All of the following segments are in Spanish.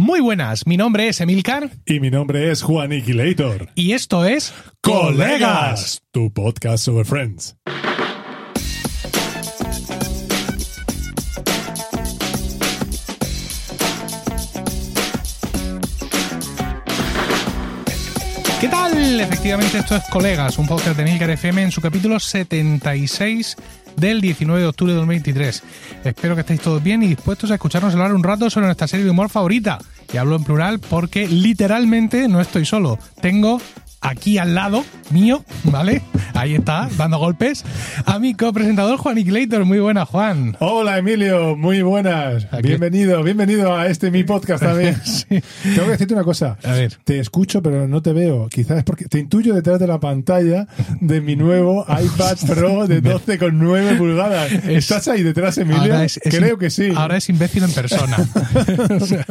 Muy buenas, mi nombre es Emilcar Y mi nombre es Juan Iquilator. y esto es ¡Colegas! Tu podcast sobre Friends. ¿Qué tal? Efectivamente, esto es Colegas, un podcast de Milcar FM en su capítulo 76 del 19 de octubre de 2023. Espero que estéis todos bien y dispuestos a escucharnos hablar un rato sobre nuestra serie de humor favorita. Y hablo en plural porque literalmente no estoy solo. Tengo aquí al lado mío, ¿vale? Ahí está, dando golpes, a mi copresentador Juan Iquilator. Muy buena, Juan. Hola Emilio, muy buenas. Aquí- Bienvenido, bienvenido a este mi podcast también. Tengo que decirte una cosa. A ver. Te escucho, pero no te veo. Quizás es porque te intuyo detrás de la pantalla de mi nuevo iPad Pro de 12,9 pulgadas. ¿Estás ahí detrás, Emilio? Ahora es- es Creo que sí. Ahora es imbécil en persona. O sea,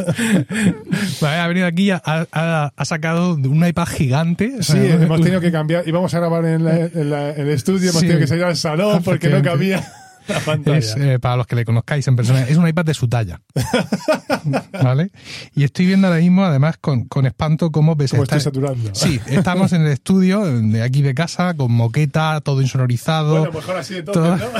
vale, ha venido aquí ha, ha- ha sacado un iPad gigante. O Sí, hemos tenido que cambiar. Íbamos a grabar en, la- en la- en el estudio, hemos Sí. tenido que salir al salón porque no cabía la pantalla. Es, eh, para los que le conozcáis en persona, es un iPad de su talla. ¿Vale? Y estoy viendo ahora mismo, además, con, con espanto, cómo ves Como está- estoy saturando. Sí, estamos en el estudio de aquí de casa, con moqueta, todo insonorizado. Bueno, mejor así entonces, todo-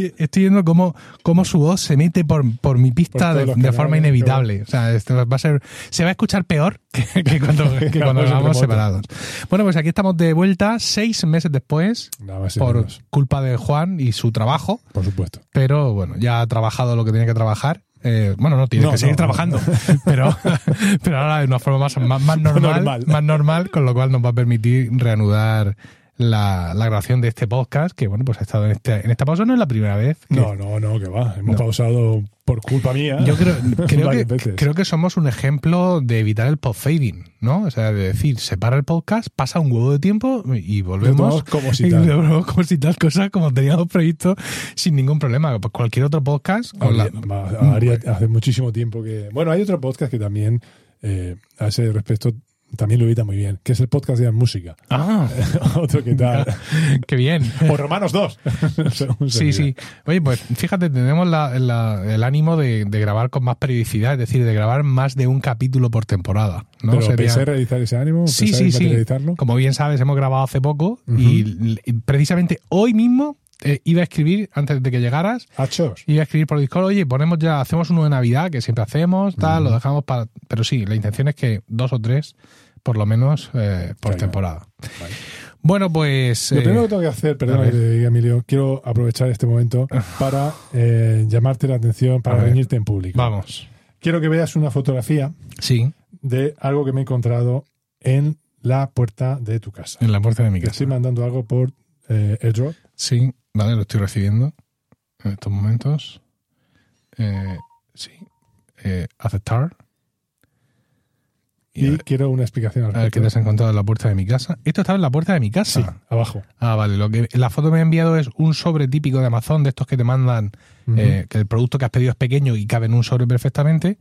¿no? Estoy viendo cómo, cómo su voz se mete por, por mi pista Por de, de forma inevitable. O sea, esto va a ser, se va a escuchar peor que, que cuando, que cuando remoto. separados. Bueno, pues aquí estamos de vuelta seis meses después Nada por menos, culpa de Juan y su trabajo, por supuesto. pero bueno, ya ha trabajado lo que tenía que trabajar. Eh, bueno, no, tiene No, que seguir no, trabajando, pero, pero ahora de una forma más, más, más normal, Normal. más normal, con lo cual nos va a permitir reanudar la, la grabación de este podcast, que bueno, pues ha estado en, este, en esta pausa, no es la primera vez. que- No, no, no, que va. Hemos pausado por culpa mía. Yo creo, creo, que, veces. creo que somos un ejemplo de evitar el post-fading, ¿no? O sea, de decir, se para el podcast, pasa un huevo de tiempo y volvemos como si y tal. volvemos como si tal cosa, como teníamos previsto, sin ningún problema. Pues cualquier otro podcast, la- va- haría- hace muchísimo tiempo que. Bueno, hay otro podcast que también, eh, a ese respecto, también lo evita muy bien, que es el podcast de la música. Ah, otro que tal. qué bien. o Romanos 2. Sí, sí. Oye, pues fíjate, tenemos la- la- el ánimo de, de grabar con más periodicidad, es decir, de grabar más de un capítulo por temporada. ¿no? Pero Sería- pensé realizar ese ánimo. Sí, sí, sí. Como bien sabes, hemos grabado hace poco y, y precisamente hoy mismo eh, iba a escribir, antes de que llegaras, iba a escribir por Discord, oye, ponemos ya, hacemos uno de Navidad, que siempre hacemos, tal, lo dejamos para... Pero sí, la intención es que dos o tres, por lo menos, eh, por temporada. Vale. Bueno, pues... Lo eh, primero que tengo que hacer, perdón Emilio, quiero aprovechar este momento para eh, llamarte la atención, para ver. reñirte en público. vamos. Quiero que veas una fotografía Sí, de algo que me he encontrado en la puerta de tu casa. en la puerta de mi Te casa. estoy mandando algo por eh, AirDrop. Sí, vale, lo estoy recibiendo en estos momentos. Eh, sí. Eh, aceptar. Y ver- quiero una explicación al A ver qué te has encontrado en la puerta de mi casa. Esto estaba en la puerta de mi Sí, casa. abajo. Ah, vale. Lo que la foto que me ha enviado es un sobre típico de Amazon, de estos que te mandan, eh, que el producto que has pedido es pequeño y cabe en un sobre perfectamente.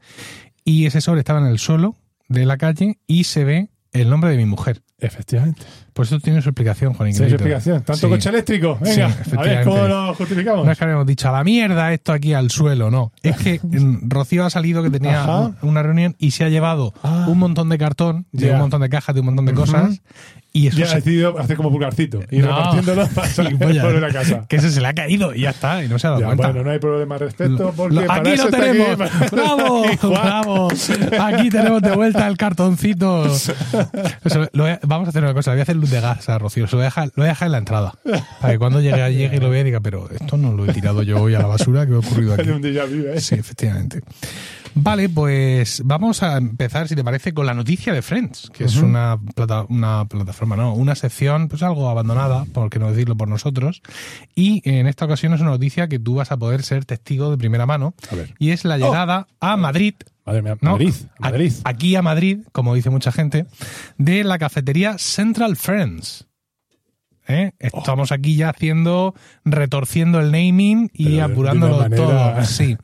Y ese sobre estaba en el suelo de la calle y se ve el nombre de mi mujer. Efectivamente. Por eso tiene su explicación, Juan es Ingrito. la explicación. Tanto Sí. coche eléctrico. Sí, Venga, a ver cómo lo justificamos. No es que habíamos dicho a la mierda esto aquí al suelo, no. Es que Rocío ha salido que tenía Ajá. una reunión y se ha llevado Ah. un montón de cartón, de un montón de cajas, de un montón de cosas. Y eso Ya se- ha decidido hacer como pulgarcito y No. repartiéndolo para volver a casa. Que ese se le ha caído y ya está, y no se ha dado Ya, cuenta. bueno, no hay problema al respecto porque lo- para aquí eso lo tenemos. aquí. ¡Bravo! ¡Bravo! Aquí tenemos de vuelta el cartoncito. Eso, lo voy a- vamos a hacer una cosa, le voy a hacer luz de gas a Rocío. Se lo voy a dejar, lo voy a dejar en la entrada. Para que cuando llegue, llegue y lo vea y diga, pero esto no lo he tirado yo hoy a la basura, ¿qué me ha ocurrido aquí? ¿eh? Sí, efectivamente. Vale, pues vamos a empezar, si te parece, con la noticia de Friends, que es una, plata- una plataforma, no, una sección, pues algo abandonada, por qué no decirlo por nosotros. Y en esta ocasión es una noticia que tú vas a poder ser testigo de primera mano. A ver. Y es la llegada a Madrid. Madre mía, ¿no? Madrid. A- Madrid. Aquí a Madrid, como dice mucha gente, de la cafetería Central Friends. ¿Eh? Estamos aquí ya haciendo, retorciendo el naming y Pero apurándolo manera- todo. Sí.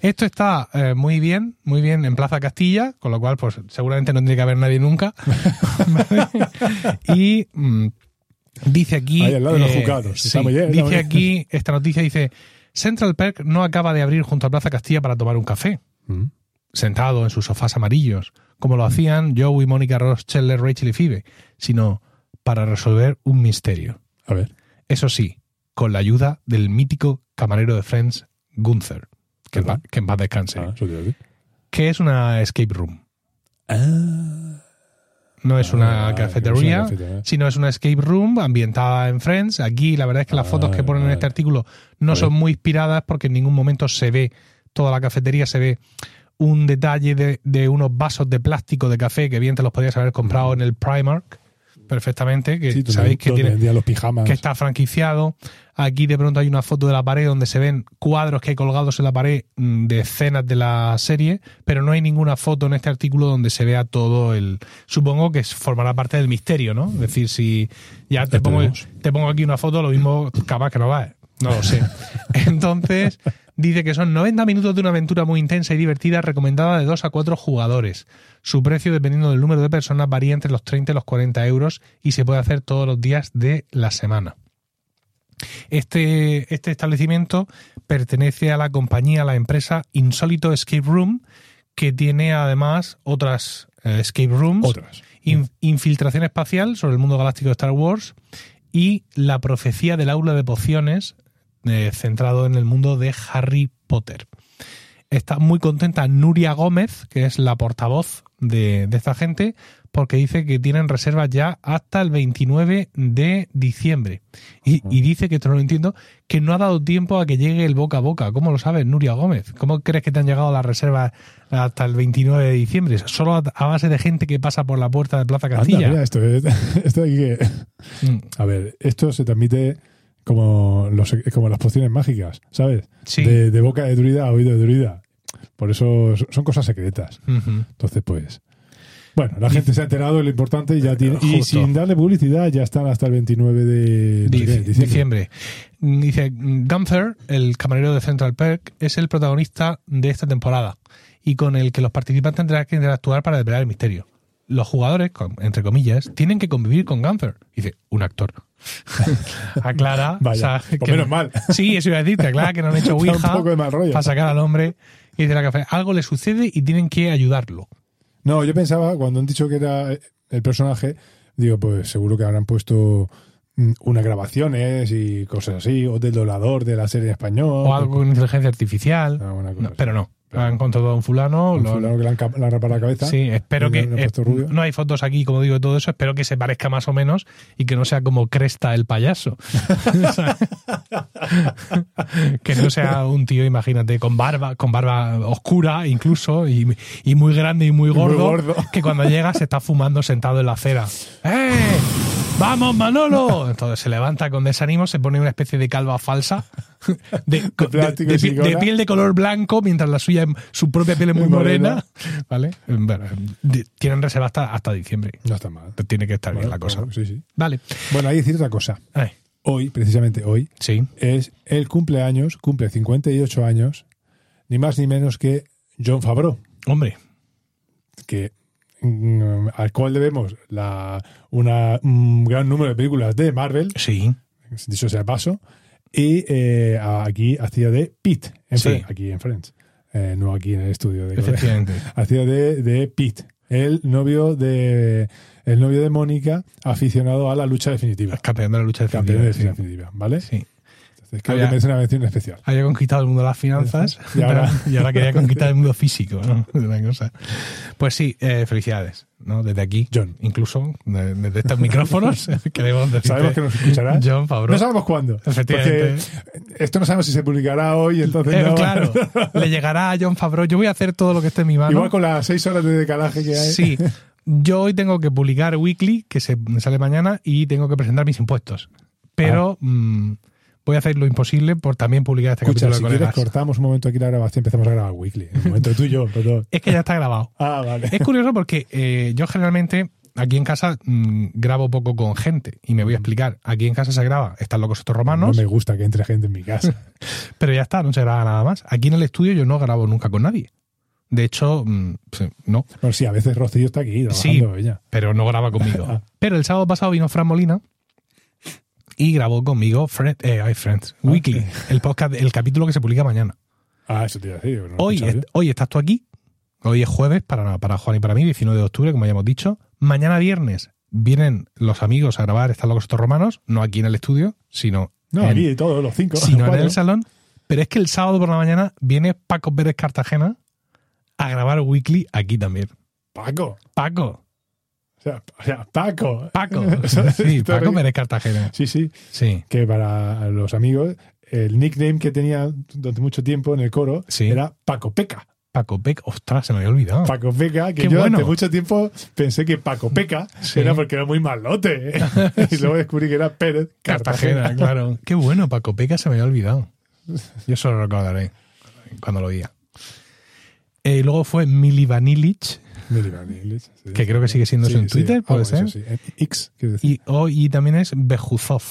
Esto está eh, muy bien, muy bien en Plaza Castilla, con lo cual, pues seguramente no tiene que haber nadie nunca. Y mm, dice aquí. Ahí al lado de los eh, juzgados. Sí, bien, dice bien. aquí, esta noticia dice: Central Perk no acaba de abrir junto a Plaza Castilla para tomar un café. Mm. sentados en sus sofás amarillos, como lo hacían Joe y Mónica Ross, Chandler, Rachel y Phoebe, sino para resolver un misterio. A ver. Eso sí, con la ayuda del mítico camarero de Friends, Gunther, que, en paz- que en paz descanse, Ah, que es una escape room. Ah, No es una Ah, cafetería, que es una cafetería. sino es una escape room ambientada en Friends. Aquí la verdad es que las Ah, fotos que ponen en este artículo no son muy inspiradas porque en ningún momento se ve toda la cafetería, se ve un detalle de, de unos vasos de plástico de café que bien te los podías haber comprado en el Primark perfectamente, que Sí, sabéis que tiene vendían los pijamas. que está franquiciado. Aquí de pronto hay una foto de la pared donde se ven cuadros que hay colgados en la pared mm, de escenas de la serie, pero no hay ninguna foto en este artículo donde se vea todo el... Supongo que formará parte del misterio, ¿no? Es decir, si ya te pongo, te pongo aquí una foto, lo mismo capaz que no va. No lo sé. Entonces, dice que son 90 minutos de una aventura muy intensa y divertida, recomendada de 2 a 4 jugadores. Su precio, dependiendo del número de personas, varía entre los 30 y los 40 euros y se puede hacer todos los días de la semana. Este, este establecimiento pertenece a la compañía, a la empresa Insólito Escape Room, que tiene además otras eh, escape rooms, Otras. in- infiltración espacial sobre el mundo galáctico de Star Wars y la profecía del aula de pociones, eh, centrado en el mundo de Harry Potter. Está muy contenta Nuria Gómez, que es la portavoz de, de esta gente, porque dice que tienen reservas ya hasta el 29 de diciembre. Y, y dice que, esto no lo entiendo, que no ha dado tiempo a que llegue el boca a boca. ¿Cómo lo sabes, Nuria Gómez? ¿Cómo crees que te han llegado las reservas hasta el 29 de diciembre? Solo a, a base de gente que pasa por la puerta de Plaza Anda, Castilla. mira, esto, es- esto hay que... Mm, A ver, esto se transmite como, los, como las pociones mágicas, ¿sabes? Sí. De, de boca de druida a oído de druida. Por eso son- cosas secretas. Entonces, pues... Bueno, la gente se ha enterado de lo importante y ya tiene... Y sin darle publicidad ya están hasta el 29 de de diciembre. Dice, Gunther, el camarero de Central Perk, es el protagonista de esta temporada y con el que los participantes tendrán que interactuar para desvelar el misterio. Los jugadores, entre comillas, tienen que convivir con Gunther. Dice, un actor. aclara. Vaya, o sea, pues que- menos mal. Sí, eso iba a decirte, aclara que no han hecho un Ouija poco de mal rollo. para sacar al hombre y dice la café. Algo le sucede y tienen que ayudarlo. No, yo pensaba, cuando han dicho que era el personaje, digo, pues seguro que habrán puesto mm, unas grabaciones y cosas así, o del doblador de la serie español. O algo con inteligencia artificial. Cosa No, así. pero no. Han contratado a un fulano. Un lo- fulano que le han, le han rapado la cabeza. Sí, espero que. eh, no hay fotos aquí, como digo, de todo eso. Espero que se parezca más o menos y que no sea como Cresta el payaso. Que no sea un tío, imagínate, con barba, con barba oscura incluso, y, y muy grande y muy muy gordo, gordo. que cuando llega se está fumando sentado en la acera. ¡Eh! ¡Vamos, Manolo! Entonces se levanta con desánimo, se pone una especie de calva falsa de, piel de color blanco, mientras la suya, su propia piel es muy morena. ¿Vale? Bueno, tienen reserva hasta, hasta diciembre. No está mal. Tiene que estar bien la cosa. bueno, sí, sí. Vale. Bueno, hay que decir otra cosa. Ay, Hoy, precisamente hoy, sí. es el cumpleaños, cumple 58 años, ni más ni menos que John Favreau, Hombre, que al cual debemos la, una, un gran número de películas de Marvel, sí. dicho sea paso, y eh, aquí hacía de Pete, en Sí. Friends, aquí en Friends, eh, no aquí en el estudio de. Efectivamente. hacía de, de Pete, el novio de el novio de Mónica, aficionado a la lucha definitiva. Campeón de la lucha Campeón de definitiva. la sí. definitiva, ¿vale? Sí. Había- que merece una mención especial. Había conquistado el mundo de las finanzas Y ahora- y ahora quería conquistar el mundo físico. ¿no? Cosa. Pues sí, eh, felicidades. ¿no? Desde aquí, John. incluso de- desde estos micrófonos, queremos decirte, Sabemos que nos escucharás. John Favreau. No sabemos cuándo. Efectivamente. Porque esto no sabemos si se publicará hoy, entonces Eh, no. Claro, le llegará a John Favreau. Yo voy a hacer todo lo que esté en mi mano. Igual con las seis horas de decalaje que hay. Sí, yo hoy tengo que publicar Weekly, que se sale mañana, y tengo que presentar mis impuestos. Pero mm, voy a hacer lo imposible por también publicar este Escucha, capítulo si de quieres colegas. cortamos un momento aquí la grabación y empezamos a grabar weekly. Un momento tú y yo, los dos. Es que ya está grabado. Ah, vale. Es curioso porque eh, yo generalmente aquí en casa mm, grabo poco con gente y me voy a explicar. Aquí en casa se graba, están locos estos No romanos, me gusta que entre gente en mi casa. pero ya está, no se graba nada más. Aquí en el estudio yo no grabo nunca con nadie. De hecho, mm, sí, no, Bueno, sí, a veces Rocío está aquí trabajando ella. pero no graba conmigo. Pero el sábado pasado vino Fran Molina y grabó conmigo Friend, eh, Friends, Weekly, el podcast, el capítulo que se publica mañana. Ah, eso te iba a decir. no Hoy, hoy estás tú aquí Hoy es jueves para, para Juan y para mí, 19 de octubre, como ya hemos dicho. Mañana viernes vienen los amigos a grabar Están locos estos romanos, no aquí en el estudio, sino, No, en, aquí todos los cinco. sino en el salón. Pero es que el sábado por la mañana viene Paco Pérez Cartagena a grabar Weekly aquí también. Paco. Paco, O sea, o sea, Paco. Paco. Sí, Paco Pérez Cartagena. Sí, sí. Sí. Que para los amigos, el nickname que tenía durante mucho tiempo en el coro Sí. era Paco Peca. Paco Pec, ostras, se me había olvidado. Paco Peca, que Qué yo bueno. durante mucho tiempo pensé que Paco Peca Sí. era porque era muy malote. y luego descubrí que era Pérez Cartagena, Cartagena. claro. Qué bueno, Paco Peca se me había olvidado. Yo eso lo recordaré cuando lo oía. Eh, luego fue Mili Vanillich, Sí. que creo que sigue siendo eso en Twitter, puede ser. sí. En X, decir. Y, oh, y también es Bejuzov.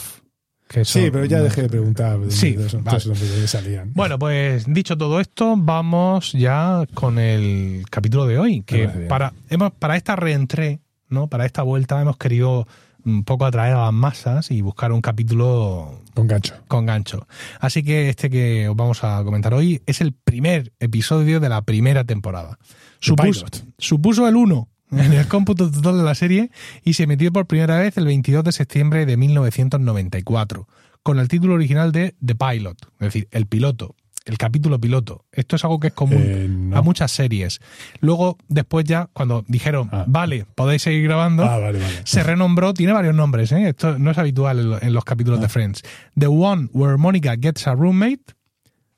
que sí, pero ya dejé de preguntar. Sí, vale. esos salían. Bueno, pues dicho todo esto, vamos ya con el capítulo de hoy. Que para, hemos, para esta reentré, ¿no? Para esta vuelta hemos querido un poco atraer a las masas y buscar un capítulo Con gancho. con gancho. Así que este que os vamos a comentar hoy es el primer episodio de la primera temporada. Supuso, el 1 en el cómputo total de la serie y se emitió por primera vez el 22 de septiembre de 1994 con el título original de The Pilot, es decir, el piloto, el capítulo piloto. Esto es algo que es común Eh, no. a muchas series. Luego, después ya, cuando dijeron, Ah. vale, podéis seguir grabando, Ah, vale, vale. se renombró, tiene varios nombres, ¿eh? esto no es habitual en, lo- en los capítulos Ah. de Friends. The One Where Monica Gets a Roommate,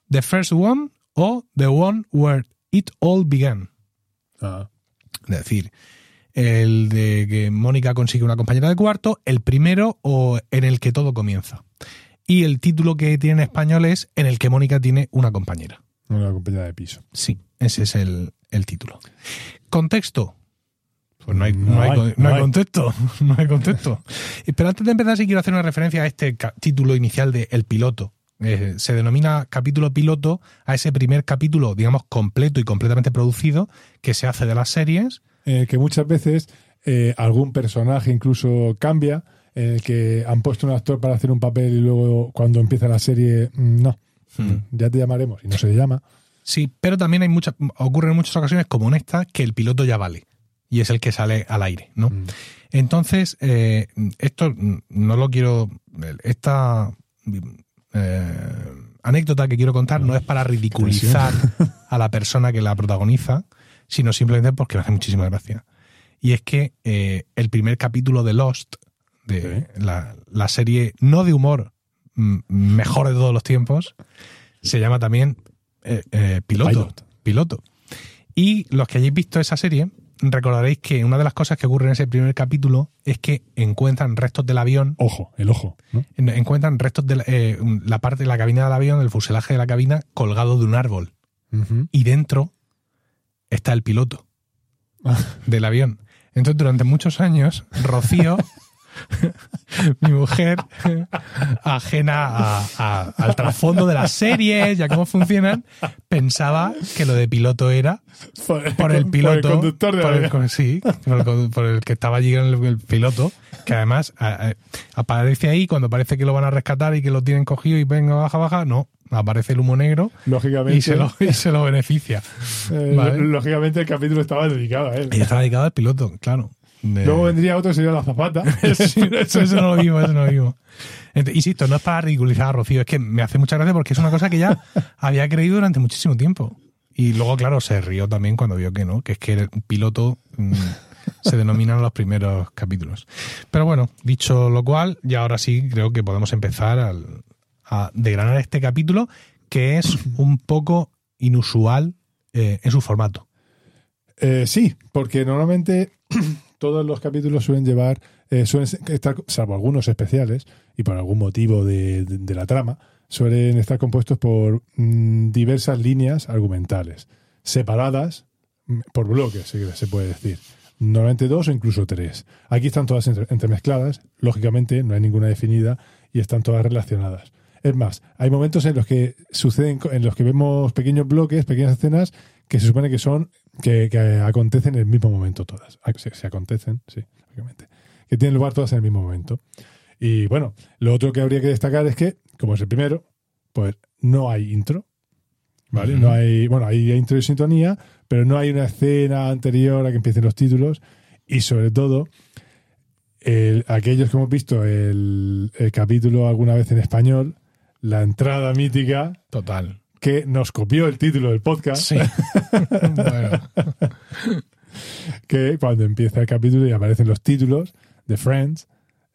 The First One o The One Where It All Began. Ah. Es decir, el de que Mónica consigue una compañera de cuarto, el primero o en el que todo comienza. Y el título que tiene en español es En el que Mónica tiene una compañera. Una compañera de piso. Sí, ese es el, el título. Contexto. Pues no hay, No no hay, no hay contexto. No hay contexto. Pero antes de empezar, sí quiero hacer una referencia a este título inicial de El Piloto. Eh, se denomina capítulo piloto a ese primer capítulo, digamos, completo y completamente producido que se hace de las series. Eh, que muchas veces eh, algún personaje incluso cambia, el que han puesto un actor para hacer un papel y luego cuando empieza la serie, mm, no, Hmm. ya te llamaremos y no se le llama. Sí, pero también hay muchas, ocurre en muchas ocasiones, como en esta, que el piloto ya vale. Y es el que sale al aire, ¿no? Mm. Entonces, eh, esto mm, no lo quiero. Esta eh, anécdota que quiero contar no es para ridiculizar a la persona que la protagoniza, sino simplemente porque me hace muchísima gracia. Y es que eh, el primer capítulo de Lost, de la, la serie no de humor mm, mejor de todos los tiempos, se llama también eh, piloto, Pilot. piloto. Y los que hayáis visto esa serie, recordaréis que una de las cosas que ocurre en ese primer capítulo es que encuentran restos del avión, Ojo, el ojo. encuentran restos de la, eh, la parte de la cabina del avión, el fuselaje de la cabina, colgado de un árbol. Y dentro está el piloto Ah. del avión. Entonces, durante muchos años, Rocío, mi mujer, ajena a- a- al trasfondo de las series y a cómo funcionan, pensaba que lo de piloto era por el piloto. Por el conductor de por el, sí, por el, con- por el que estaba allí en el, el piloto, que además a- aparece ahí cuando parece que lo van a rescatar y que lo tienen cogido y venga, baja, baja. No, aparece el humo negro Lógicamente, y se lo, y se lo beneficia. eh, Vale. lógicamente el capítulo estaba dedicado a él. Y está dedicado al piloto, claro. De- Luego vendría otro sería la zapata. Sí, eso, eso no lo vimos, eso no lo vimos. Ent- Insisto, no es para ridiculizar a Rocío, es que me hace mucha gracia porque es una cosa que ya había creído durante muchísimo tiempo. Y luego, claro, se rió también cuando vio que no, que es que el piloto mm, se denominan los primeros capítulos. Pero bueno, dicho lo cual, ya ahora sí creo que podemos empezar al- a degranar este capítulo, que es un poco inusual eh, en su formato. Eh, sí, porque normalmente todos los capítulos suelen llevar, eh, suelen estar, salvo algunos especiales, y por algún motivo de, la trama, suelen estar compuestos por mm, diversas líneas argumentales, separadas mm, por bloques, se, puede decir. Normalmente dos o incluso tres. Aquí están todas entre- entremezcladas, lógicamente no hay ninguna definida y están todas relacionadas. Es más, hay momentos en los que suceden, en los que vemos pequeños bloques, pequeñas escenas que se supone que son, que, que acontecen en el mismo momento todas. Ah, Se, se acontecen, sí, lógicamente. Que tienen lugar todas en el mismo momento. Y bueno, lo otro que habría que destacar es que, como es el primero, pues no hay intro. ¿Vale? No hay, bueno, hay intro y sintonía, pero no hay una escena anterior a que empiecen los títulos y sobre todo el- aquellos que hemos visto el, el capítulo alguna vez en español, la entrada mítica Total. que nos copió el título del podcast, Sí. bueno, que cuando empieza el capítulo y aparecen los títulos de Friends,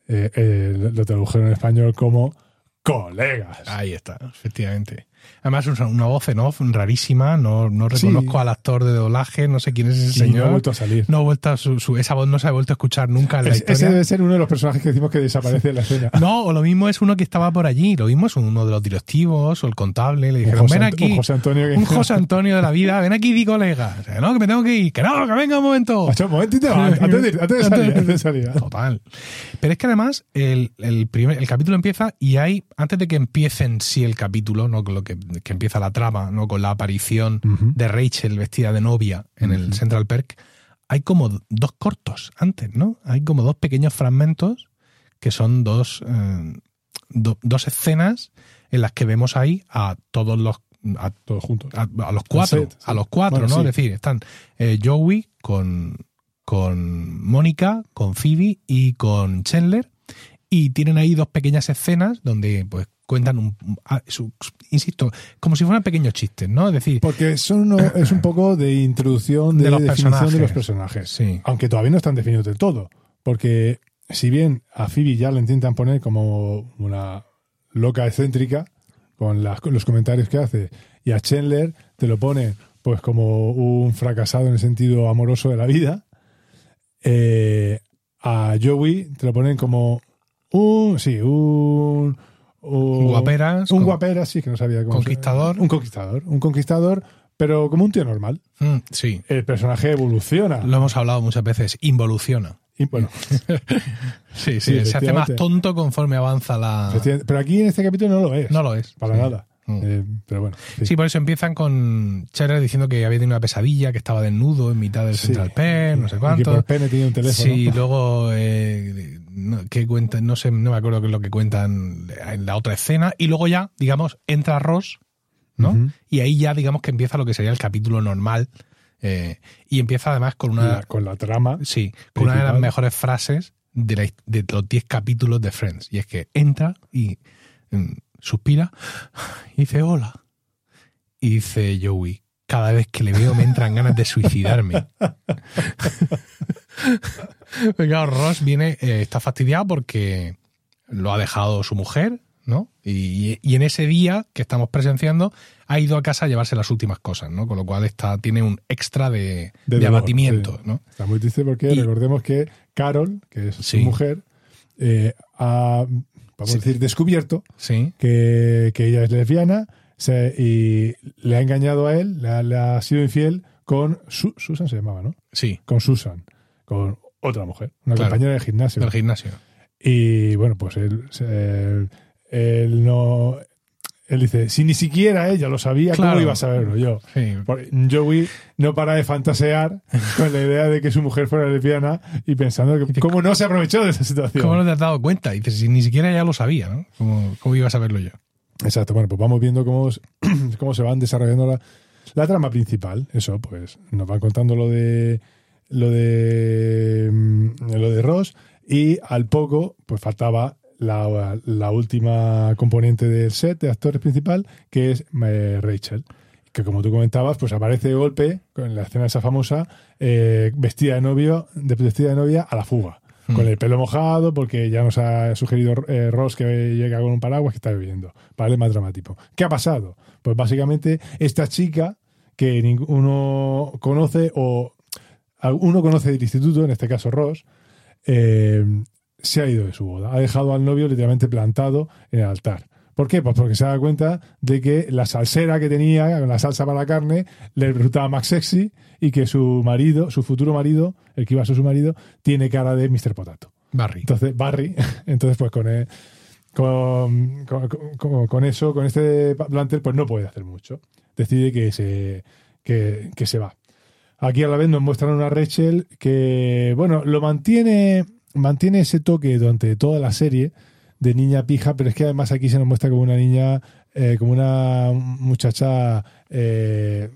eh, eh, lo- lo tradujeron en español como colegas. ahí está, efectivamente. Además, una voz en off rarísima. No, no Sí. reconozco al actor de doblaje, no sé quién es ese señor. no ha vuelto a salir. No ha vuelto a su, su- esa voz no se ha vuelto a escuchar nunca en la Es- ese historia. debe ser uno de los personajes que decimos que desaparece de la escena. No, o lo mismo es uno que estaba por allí. Lo mismo es uno de los directivos o el contable. Le dijeron, ven aquí. un José Antonio que- un José Antonio de la vida. Ven aquí, di colega. O sea, no, que me tengo que ir. Que no, que venga un momento. Un momentito, antes de, antes de salir, antes de salir. Total. Pero es que además el, el, primer, el capítulo empieza y hay, antes de que empiece en sí el capítulo, no lo que, que empieza la trama, no con la aparición de Rachel vestida de novia en el Central Perk, hay como dos cortos antes, ¿no? Hay como dos pequeños fragmentos que son dos, eh, do- dos escenas en las que vemos ahí a todos los a, Todos juntos. a, a los cuatro, set, sí. a los cuatro, Bueno, ¿no? sí. Es decir, están eh, Joey con, con Mónica, con Phoebe y con Chandler y tienen ahí dos pequeñas escenas donde pues cuentan un, un- ah, su- insisto, como si fueran pequeños chistes, ¿no? Es decir, Porque son uno- es un poco de introducción, de, De los definición de personajes. los personajes. sí, Aunque todavía no están definidos del todo. Porque si bien a Phoebe ya la intentan poner como una loca excéntrica, con, las- con los comentarios que hace, y a Chandler te lo ponen pues como un fracasado en el sentido amoroso de la vida, eh, a Joey te lo ponen como un, sí, un... un guaperas, Un con- guapera, sí, que no sabía cómo se- Conquistador. Un conquistador. Un conquistador, pero como un tío normal. Mm, sí, El personaje evoluciona. lo hemos hablado muchas veces, involuciona. Y, bueno, Sí, sí, Sí, se hace más tonto conforme avanza la... pero aquí en este capítulo no lo es. No lo es. Para Sí. nada. Mm. Eh, pero bueno. sí. Sí, por eso empiezan con Chandler diciendo que había tenido una pesadilla, que estaba desnudo en mitad del. Central Perk, no sé Y que cuánto. por pene tenía un teléfono. Sí, luego eh, no, ¿qué cuentan? No sé, no me acuerdo qué es lo que cuentan en la otra escena. Y luego ya, digamos, entra Ross, ¿no? Y ahí ya, digamos, que empieza lo que sería el capítulo normal. eh, y empieza además con una, La- con la trama. sí, con una de las mejores frases de, la- de los 10 capítulos de Friends. Y es que entra y mm, suspira y dice hola. Y dice Joey, cada vez que le veo me entran ganas de suicidarme. Claro, Ross viene, eh, está fastidiado porque lo ha dejado su mujer, ¿no? Y, y en ese día que estamos presenciando ha ido a casa a llevarse las últimas cosas, ¿no? Con lo cual está, tiene un extra de, De de dolor, abatimiento, sí. ¿no? Está muy triste porque Y- recordemos que Carol, que es Sí. su mujer, eh, ha, vamos Sí. a decir, descubierto Sí, que, que ella es lesbiana se- y le ha engañado a él, le ha, le ha sido infiel con Su- Susan se llamaba, ¿no? sí, Con Susan, con otra mujer, una Claro. compañera de gimnasio. del gimnasio. Y bueno, pues él, él, él no. Él dice: Si ni siquiera ella lo sabía, Claro. ¿cómo iba a saberlo yo? Sí, Joey no para de fantasear con la idea de que su mujer fuera lesbiana y pensando que cómo no se aprovechó de esa situación. ¿Cómo no te has dado cuenta? Y dices, si ni siquiera ya lo sabía, ¿no? ¿Cómo, cómo iba a saberlo yo? Exacto, bueno, pues vamos viendo cómo, cómo se van desarrollando la, trama principal. Eso, pues nos van contando lo de lo de mm, lo de Ross y al poco, pues faltaba la, última componente del set de actores principal, que es eh, Rachel. Que como tú comentabas, pues aparece de golpe, en la escena esa famosa, eh, vestida de novio, vestida de novia a la fuga. Hmm. Con el pelo mojado, porque ya nos ha sugerido eh, Ross que llega con un paraguas que está bebiendo. Darle más dramático. ¿Qué ha pasado? Pues básicamente esta chica que ninguno conoce o uno conoce del instituto, en este caso Ross, eh, se ha ido de su boda. Ha dejado al novio literalmente plantado en el altar. ¿Por qué? Pues porque se da cuenta de que la salsera que tenía, la salsa para la carne, le resultaba más sexy y que su marido, su futuro marido, el que iba a ser su marido, tiene cara de Mr. Potato. Barry. Entonces, Barry, entonces pues con, con, con, con- con eso, con este plantel, pues no puede hacer mucho. Decide que se, que, que se va. Aquí a la vez nos muestran una Rachel que, bueno, lo mantiene, mantiene ese toque durante toda la serie de niña pija, pero es que además aquí se nos muestra como una niña, eh, como una muchacha eh,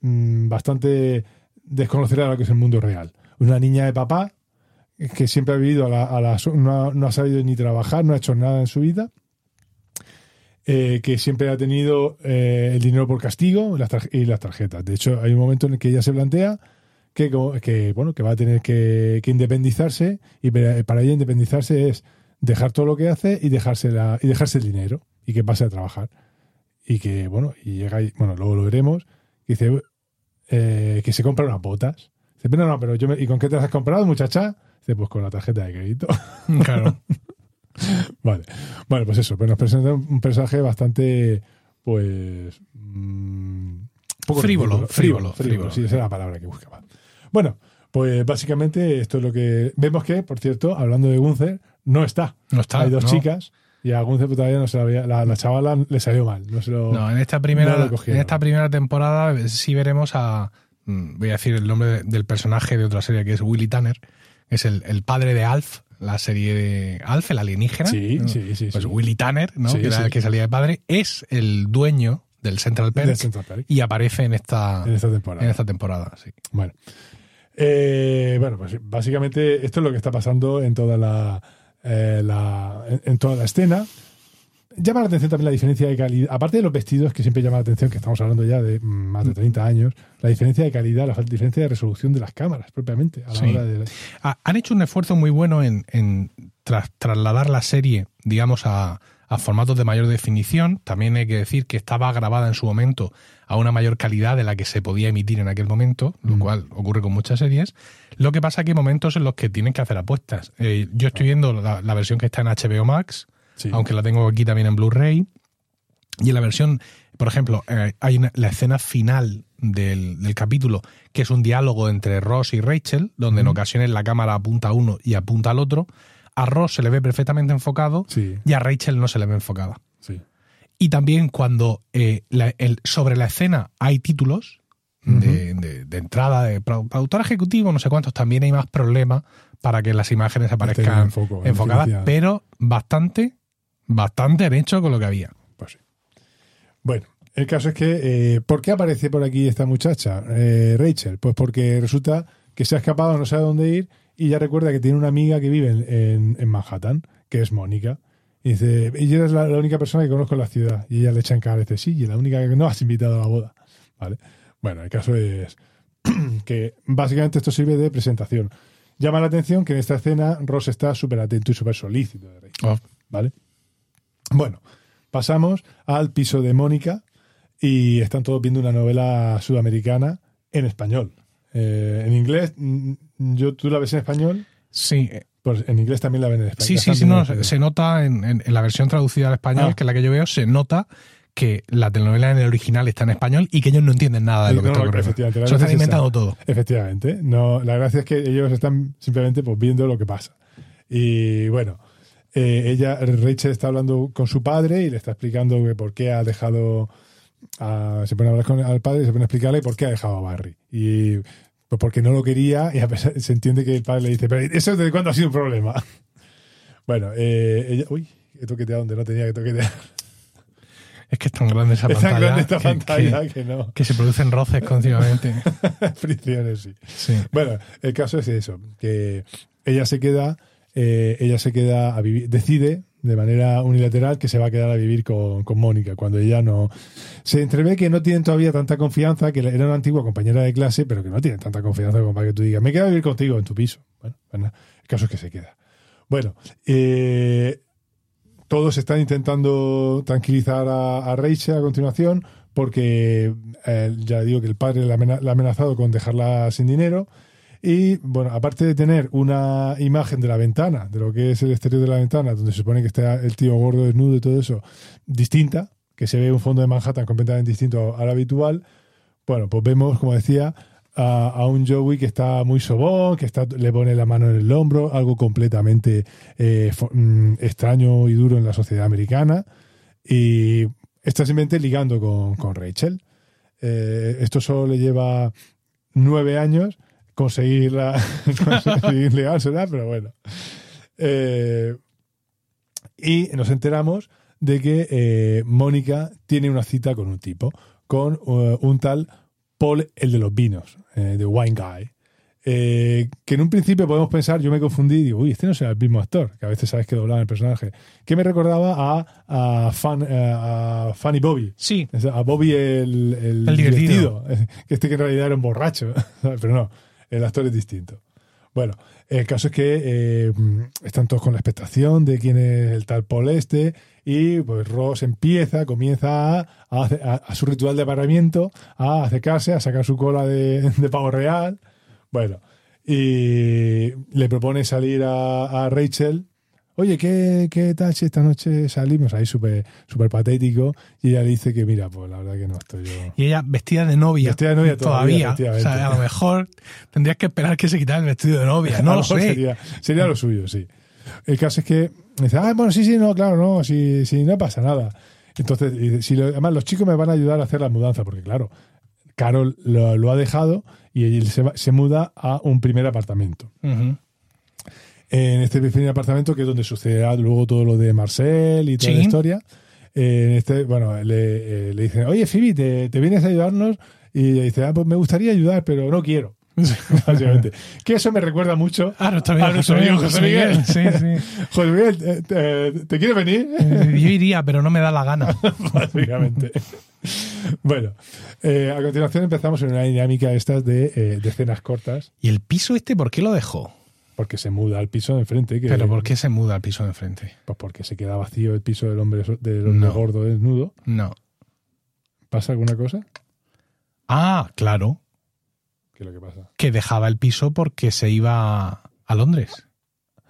mm, bastante desconocerá lo que es el mundo real. Una niña de papá que siempre ha vivido a la, la- no, ha, no ha sabido ni trabajar, no ha hecho nada en su vida, eh, que siempre ha tenido eh, el dinero por castigo las, y las tarjetas. De hecho, hay un momento en el que ella se plantea que, que, bueno, que va a tener que, que independizarse y para ella independizarse es dejar todo lo que hace y dejarse, la, y dejarse el dinero y que pase a trabajar. Y que, bueno, y llega y, bueno, luego lo veremos, que dice eh, que se compra unas botas. Dice, pero no, pero yo me- ¿y con qué te las has comprado, muchacha? Dice, pues con la tarjeta de crédito. Claro. vale. Bueno, pues eso, pues nos presenta un personaje bastante, pues... mm, poco Frívolo, ridículo. frívolo, frívolo, frívolo. Sí, esa era la palabra que buscaba. Bueno, pues básicamente esto es lo que... Vemos que, por cierto, hablando de Gunther, no está. No está. Hay dos no. chicas y a Gunther todavía no se la había... La, la chavala le salió mal. No se lo... No, en esta primera, en esta primera temporada sí veremos a. mm, Voy a decir el nombre de- del personaje de otra serie que es Willy Tanner, que es el, el padre de Alf, la serie de Alf, el alienígena. Sí, ¿no? sí, sí. Pues sí. Willy Tanner, ¿no? Sí, que era sí. el que salía de padre, es el dueño del Central Perk, y aparece en esta, en esta temporada. en esta temporada. Sí. Bueno. Eh, bueno, pues básicamente esto es lo que está pasando en toda la, eh, la- en, en toda la escena. Llama la atención también la diferencia de calidad. Aparte de los vestidos, que siempre llama la atención, que estamos hablando ya de mm, más de 30 años, la diferencia de calidad, la diferencia de resolución de las cámaras, propiamente, a la Sí. hora de. Ha- Han hecho un esfuerzo muy bueno en, en tras- trasladar la serie, digamos, a, a formatos de mayor definición. También hay que decir que estaba grabada en su momento a una mayor calidad de la que se podía emitir en aquel momento, lo Mm. cual ocurre con muchas series. Lo que pasa que hay momentos en los que tienen que hacer apuestas. Eh, yo estoy viendo la, la versión que está en HBO Max, Sí. aunque la tengo aquí también en Blu-ray. Y en la versión, por ejemplo, eh, hay una- la escena final del, del capítulo, que es un diálogo entre Ross y Rachel, donde en Ujú. ocasiones la cámara apunta a uno y apunta al otro. A Ross se le ve perfectamente enfocado Sí, y a Rachel no se le ve enfocada. sí. Y también cuando eh, la- el- sobre la escena hay títulos de, de- de entrada, de pro- productor ejecutivo, no sé cuántos, también hay más problemas para que las imágenes aparezcan en enfocadas, pero bastante, bastante han hecho con lo que había. Pues sí. Bueno, el caso es que, eh, ¿por qué aparece por aquí esta muchacha, eh, Rachel? Pues porque resulta que se ha escapado, no sabe dónde ir, y ya recuerda que tiene una amiga que vive en, en- en Manhattan, que es Mónica. Y dice, ella es la, la única persona que conozco en la ciudad. Y ella le echa en cara, y dice, sí, y la única que no has invitado a la boda. ¿Vale? Bueno, el caso es que básicamente esto sirve de presentación. Llama la atención que en esta escena Ross está súper atento y súper solícito de. Oh, ¿Vale? Bueno, pasamos al piso de Mónica y están todos viendo una novela sudamericana en español. Eh, en inglés, mm, yo, ¿tú la ves en español? sí, Pues en inglés también la ven en español. sí, sí, sí, no, se nota en, en- en la versión traducida al español, Ah. que es la que yo veo, se nota que la telenovela en el original está en español y que ellos no entienden nada de lo que No, está ocurriendo. Se están inventando todo. Efectivamente. No, la gracia es que ellos están simplemente pues, viendo lo que pasa. Y bueno, eh, ella, Rachel está hablando con su padre y le está explicando que por qué ha dejado. a- se pone a hablar con el padre y se pone a explicarle por qué ha dejado a Barry. Y pues porque no lo quería y a pesar, se entiende que el padre le dice, pero ¿eso desde cuándo ha sido un problema? Bueno, eh, ella. Uy, he toqueteado donde no tenía que toquetear. Es que es tan grande esa Es tan pantalla. grande esta que- pantalla que- que no. que se producen roces continuamente. Fricciones, sí. Sí. Bueno, el caso es eso, que ella se queda, eh, ella se queda a vivir, decide de manera unilateral que se va a quedar a vivir con, con Mónica, cuando ella no... Se entrevé que no tienen todavía tanta confianza, que era una antigua compañera de clase, pero que no tienen tanta confianza como para que tú digas, me quedo a vivir contigo en tu piso. Bueno, pues el caso es que se queda. Bueno, eh, todos están intentando tranquilizar a, a a continuación porque eh, ya digo que el padre la, amenazado con dejarla sin dinero y bueno, aparte de tener una imagen de la ventana, de lo que es el exterior de la ventana, donde se supone que está el tío gordo desnudo y todo eso, distinta, que se ve un fondo de Manhattan completamente distinto al habitual, bueno, pues vemos, como decía, a, a un Joey que está muy sobón, que está, le pone la mano en el hombro, algo completamente eh, mm, extraño y duro en la sociedad americana. Y está simplemente ligando con, con Rachel. Eh, esto solo le lleva nueve años conseguirla, conseguir ligársela, pero bueno. Eh, y nos enteramos de que eh, Mónica tiene una cita con un tipo, con eh, un tal Paul, el de los vinos, eh, de Wine Guy. Eh, que en un principio podemos pensar, yo me confundí y digo, uy, este no será el mismo actor, que a veces sabes que doblaba el personaje, que me recordaba a, a, Fan, a Fanny Bobby. Sí. A Bobby el, el, El divertido. que este que en realidad era un borracho, pero no, el actor es distinto. Bueno, el caso es que eh, están todos con la expectación de quién es el tal Paul este y pues Ross empieza, comienza a, a, a- su ritual de apareamiento, a acercarse, a sacar su cola de, de pavo real. Bueno, y le propone salir a Rachel. Oye, ¿qué, ¿qué tal si esta noche salimos? Ahí súper súper patético. Y ella le dice que, mira, pues la verdad que no estoy yo. Y ella vestida de novia. Vestida de novia todavía, O efectivamente. sea, a lo mejor tendrías que esperar que se quitara el vestido de novia. No lo sé. Sería, sería lo suyo, sí. El caso es que dice, ah, bueno, sí, sí, no, claro, no, sí, sí, no pasa nada. Entonces, si lo- además los chicos me van a ayudar a hacer la mudanza, porque claro, Carol lo, lo ha dejado y él se, va- se muda a un primer apartamento. Ujú. En este primer apartamento, que es donde sucederá luego todo lo de Marcel y toda Sí. la historia. Eh, en este, bueno, le, eh, le dicen, oye, Phoebe, ¿te, te vienes a ayudarnos? Y dice, ah, pues me gustaría ayudar, pero no quiero. Básicamente. Que eso me recuerda mucho Ah, nuestro amigo a nuestro amigo José Miguel. Sí, sí. José Miguel, ¿te, te, te quieres venir? Eh, Yo iría, pero no me da la gana. Básicamente. bueno, eh, a continuación empezamos en una dinámica estas de, eh, de escenas cortas, ¿Y el piso este por qué lo dejó? Porque se muda al piso de enfrente. Que, ¿Pero por qué se muda al piso de enfrente? Pues porque se queda vacío el piso del hombre, del hombre No. gordo desnudo. No. ¿Pasa alguna cosa? Ah, claro. ¿Qué es lo que pasa? Que dejaba el piso porque se iba a Londres.